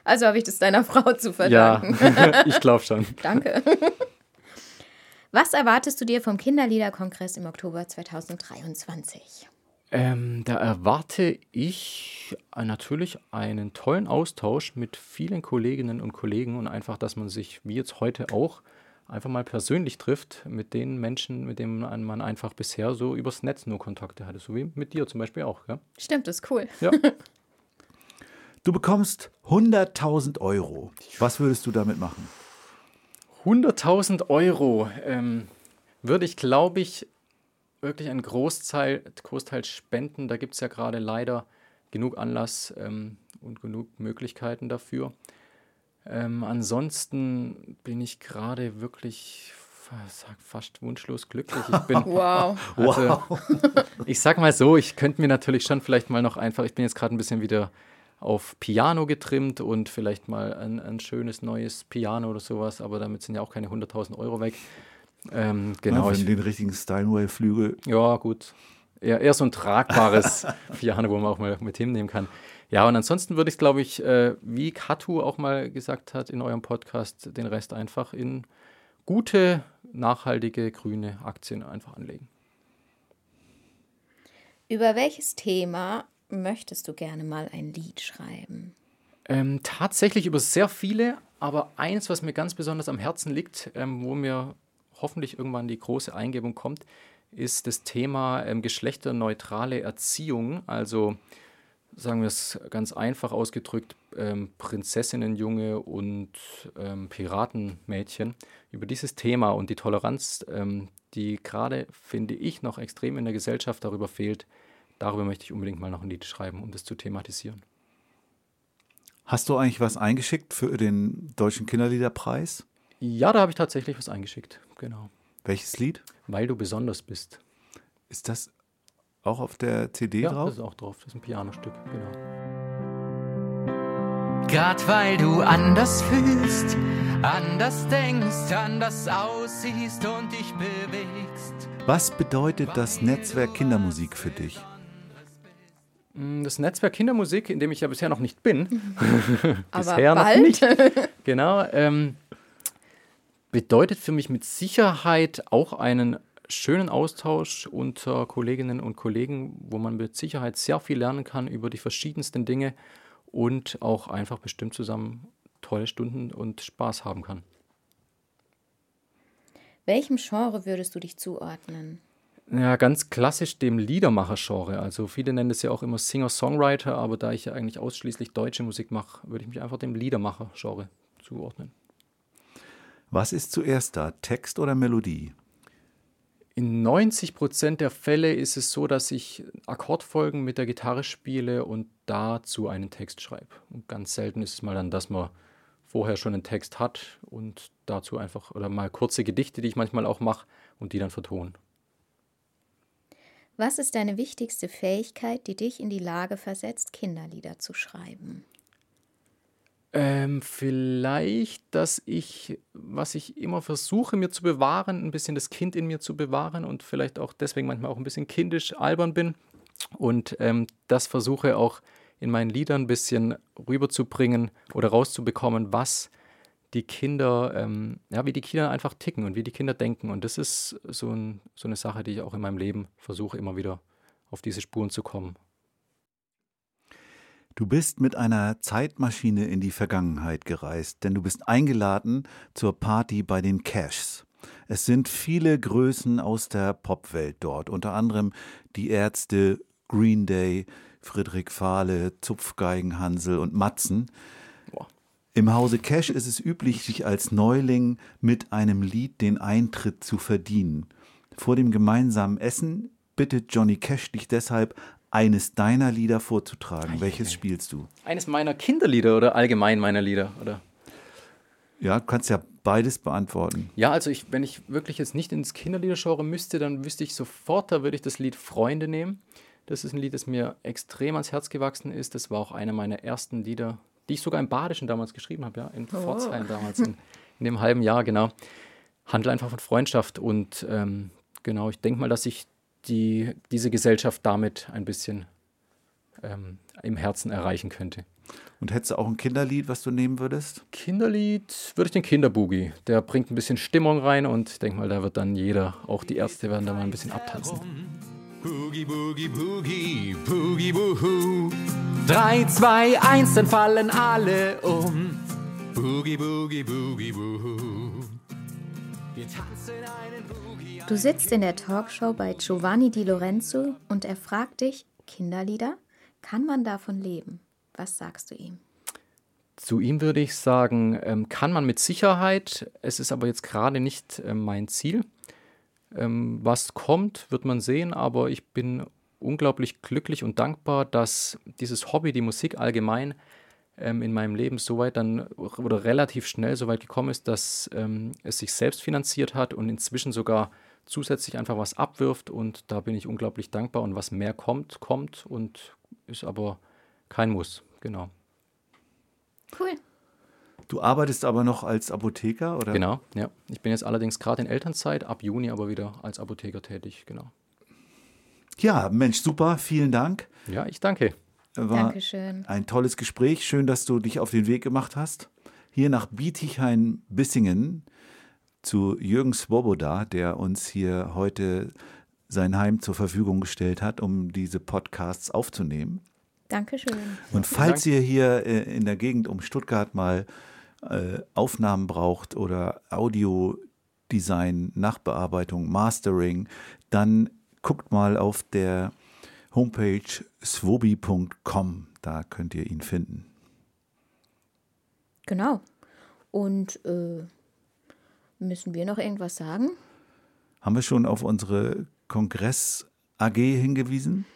Also habe ich das deiner Frau zu
Ja,
verdanken.
ich glaube schon.
Danke. Was erwartest du dir vom Kinderliederkongress im Oktober 2023?
Ähm, da erwarte ich äh, natürlich einen tollen Austausch mit vielen Kolleginnen und Kollegen und einfach, dass man sich, wie jetzt heute auch, einfach mal persönlich trifft mit den Menschen, mit denen man einfach bisher so übers Netz nur Kontakte hatte, so wie mit dir zum Beispiel auch. Ja?
Stimmt, das ist cool.
Ja.
Du bekommst 100.000 Euro. Was würdest du damit machen?
100.000 Euro ähm, würde ich, glaube ich, wirklich einen Großteil, Großteil spenden. Da gibt es ja gerade leider genug Anlass ähm, und genug Möglichkeiten dafür. Ähm, ansonsten bin ich gerade wirklich fast wunschlos glücklich. Ich bin,
Wow.
also, ich sag mal so, ich könnte mir natürlich schon vielleicht mal noch einfach, ich bin jetzt gerade ein bisschen wieder auf Piano getrimmt und vielleicht mal ein, ein schönes neues Piano oder sowas, aber damit sind ja auch keine 100.000 Euro weg. Ähm, genau,
Ja, den richtigen Steinway-Flügel.
ja gut. Eher, eher so ein tragbares Piano, wo man auch mal mit hinnehmen kann. Ja, und ansonsten würde ich, glaube ich, äh, wie Katu auch mal gesagt hat in eurem Podcast, den Rest einfach in gute, nachhaltige, grüne Aktien einfach anlegen.
Über welches Thema möchtest du gerne mal ein Lied schreiben?
Ähm, tatsächlich über sehr viele, aber eins, was mir ganz besonders am Herzen liegt, ähm, wo mir hoffentlich irgendwann die große Eingebung kommt, ist das Thema ähm, geschlechterneutrale Erziehung. Also sagen wir es ganz einfach ausgedrückt, ähm, Prinzessinnenjunge und ähm, Piratenmädchen. Über dieses Thema und die Toleranz, ähm, die gerade, finde ich, noch extrem in der Gesellschaft darüber fehlt, darüber möchte ich unbedingt mal noch ein Lied schreiben, um das zu thematisieren.
Hast du eigentlich was eingeschickt für den Deutschen Kinderliederpreis?
Ja, da habe ich tatsächlich was eingeschickt. Genau.
Welches Lied?
Weil du besonders bist.
Ist das auch auf der CD
Ja,
drauf?
das ist auch drauf. Das ist ein Pianostück. Genau.
Grad weil du anders fühlst, anders denkst, anders aussiehst und dich bewegst.
Was bedeutet das Netzwerk Kindermusik für dich?
Mm, Das Netzwerk Kindermusik, in dem ich ja bisher noch nicht bin,
Aber
bisher noch nicht, genau, ähm, bedeutet für mich mit Sicherheit auch einen schönen Austausch unter Kolleginnen und Kollegen, wo man mit Sicherheit sehr viel lernen kann über die verschiedensten Dinge und auch einfach bestimmt zusammen tolle Stunden und Spaß haben kann.
Welchem Genre würdest du dich zuordnen?
Ja, ganz klassisch dem Liedermacher-Genre. Also viele nennen es ja auch immer Singer-Songwriter, aber da ich ja eigentlich ausschließlich deutsche Musik mache, würde ich mich einfach dem Liedermacher-Genre zuordnen.
Was ist zuerst da, Text oder Melodie?
In 90 Prozent der Fälle ist es so, dass ich Akkordfolgen mit der Gitarre spiele und dazu einen Text schreibe. Und ganz selten ist es mal dann, dass man vorher schon einen Text hat und dazu einfach, oder mal kurze Gedichte, die ich manchmal auch mache und die dann vertonen.
Was ist deine wichtigste Fähigkeit, die dich in die Lage versetzt, Kinderlieder zu schreiben?
Ähm, vielleicht, dass ich, was ich immer versuche mir zu bewahren, ein bisschen das Kind in mir zu bewahren und vielleicht auch deswegen manchmal auch ein bisschen kindisch albern bin und ähm, das versuche auch in meinen Liedern ein bisschen rüberzubringen oder rauszubekommen, was die Kinder, ähm, ja, wie die Kinder einfach ticken und wie die Kinder denken. Und das ist so, ein, so eine Sache, die ich auch in meinem Leben versuche, immer wieder auf diese Spuren zu kommen.
Du bist mit einer Zeitmaschine in die Vergangenheit gereist, denn du bist eingeladen zur Party bei den Cashs. Es sind viele Größen aus der Popwelt dort, unter anderem die Ärzte, Green Day, Friedrich Fahle, Zupfgeigenhansel und Matzen. Im Hause Cash ist es üblich, sich als Neuling mit einem Lied den Eintritt zu verdienen. Vor dem gemeinsamen Essen bittet Johnny Cash dich deshalb, eines deiner Lieder vorzutragen. Welches spielst du?
Eines meiner Kinderlieder oder allgemein meiner Lieder, oder?
Ja, du kannst ja beides beantworten.
Ja, also ich, wenn ich wirklich jetzt nicht ins Kinderliedergenre müsste, dann wüsste ich sofort, da würde ich das Lied Freunde nehmen. Das ist ein Lied, das mir extrem ans Herz gewachsen ist. Das war auch einer meiner ersten Lieder, die ich sogar im Badischen damals geschrieben habe, ja, in Pforzheim damals, in, in dem halben Jahr, genau. Handelt einfach von Freundschaft und ähm, genau, ich denke mal, dass ich die, diese Gesellschaft damit ein bisschen ähm, im Herzen erreichen könnte.
Und hättest du auch ein Kinderlied, was du nehmen würdest?
Kinderlied würde ich den Kinderboogie. Der bringt ein bisschen Stimmung rein und ich denke mal, da wird dann jeder, auch die Ärzte werden da mal ein bisschen abtanzen.
Boogie, Boogie, Boogie, Boogie, Boohoo. 3, 2, 1, dann fallen alle um. Boogie, Boogie, Boogie, Boohoo. Wir tanzen einen Boogie.
Du sitzt in der Talkshow bei Giovanni Di Lorenzo und er fragt dich, Kinderlieder, kann man davon leben? Was sagst du ihm?
Zu ihm würde ich sagen, ähm, kann man mit Sicherheit. Es ist aber jetzt gerade nicht ähm, mein Ziel. Ähm, was kommt, wird man sehen, aber ich bin unglaublich glücklich und dankbar, dass dieses Hobby, die Musik allgemein, ähm, in meinem Leben so weit dann oder relativ schnell so weit gekommen ist, dass ähm, es sich selbst finanziert hat und inzwischen sogar zusätzlich einfach was abwirft und da bin ich unglaublich dankbar und was mehr kommt, kommt und ist aber kein Muss, genau.
Cool.
Du arbeitest aber noch als Apotheker, oder?
Genau, ja. Ich bin jetzt allerdings gerade in Elternzeit, ab Juni aber wieder als Apotheker tätig, genau.
Ja, Mensch, super, vielen Dank.
Ja, ich danke.
War
Dankeschön.
ein tolles Gespräch. Schön, dass du dich auf den Weg gemacht hast. Hier nach Bietigheim-Bissingen zu Jürgen Swoboda, der uns hier heute sein Heim zur Verfügung gestellt hat, um diese Podcasts aufzunehmen.
Dankeschön.
Und falls ihr hier äh, in der Gegend um Stuttgart mal äh, Aufnahmen braucht oder Audiodesign, Nachbearbeitung, Mastering, dann guckt mal auf der Homepage swobi.com. Da könnt ihr ihn finden.
Genau. Und äh, müssen wir noch irgendwas sagen?
Haben wir schon auf unsere Kongress AG hingewiesen?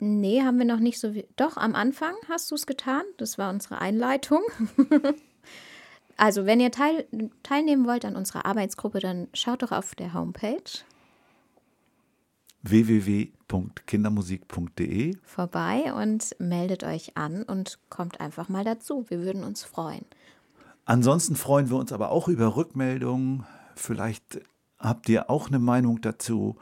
Nee, haben wir noch nicht so. Doch, am Anfang hast du es getan. Das war unsere Einleitung. also, wenn ihr teil, teilnehmen wollt an unserer Arbeitsgruppe, dann schaut doch auf der Homepage
www.kindermusik.de
vorbei und meldet euch an und kommt einfach mal dazu. Wir würden uns freuen.
Ansonsten freuen wir uns aber auch über Rückmeldungen. Vielleicht habt ihr auch eine Meinung dazu,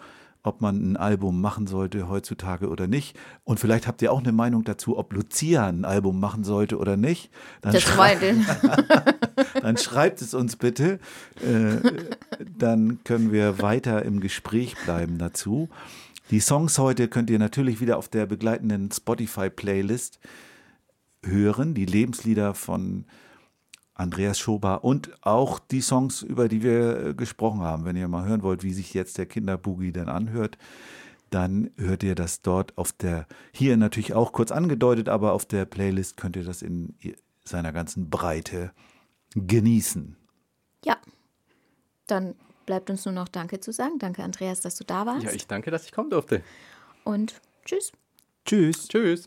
ob man ein Album machen sollte heutzutage oder nicht. Und vielleicht habt ihr auch eine Meinung dazu, ob Lucia ein Album machen sollte oder nicht. Dann,
Das
schrei dann schreibt es uns bitte. Äh, dann können wir weiter im Gespräch bleiben dazu. Die Songs heute könnt ihr natürlich wieder auf der begleitenden Spotify-Playlist hören. Die Lebenslieder von Andreas Schober und auch die Songs, über die wir äh, gesprochen haben. Wenn ihr mal hören wollt, wie sich jetzt der Kinderboogie dann anhört, dann hört ihr das dort auf der, hier natürlich auch kurz angedeutet, aber auf der Playlist könnt ihr das in seiner ganzen Breite genießen.
Ja. Dann bleibt uns nur noch Danke zu sagen. Danke, Andreas, dass du da warst.
Ja, ich danke, dass ich kommen durfte.
und tschüss.
Tschüss.
Tschüss.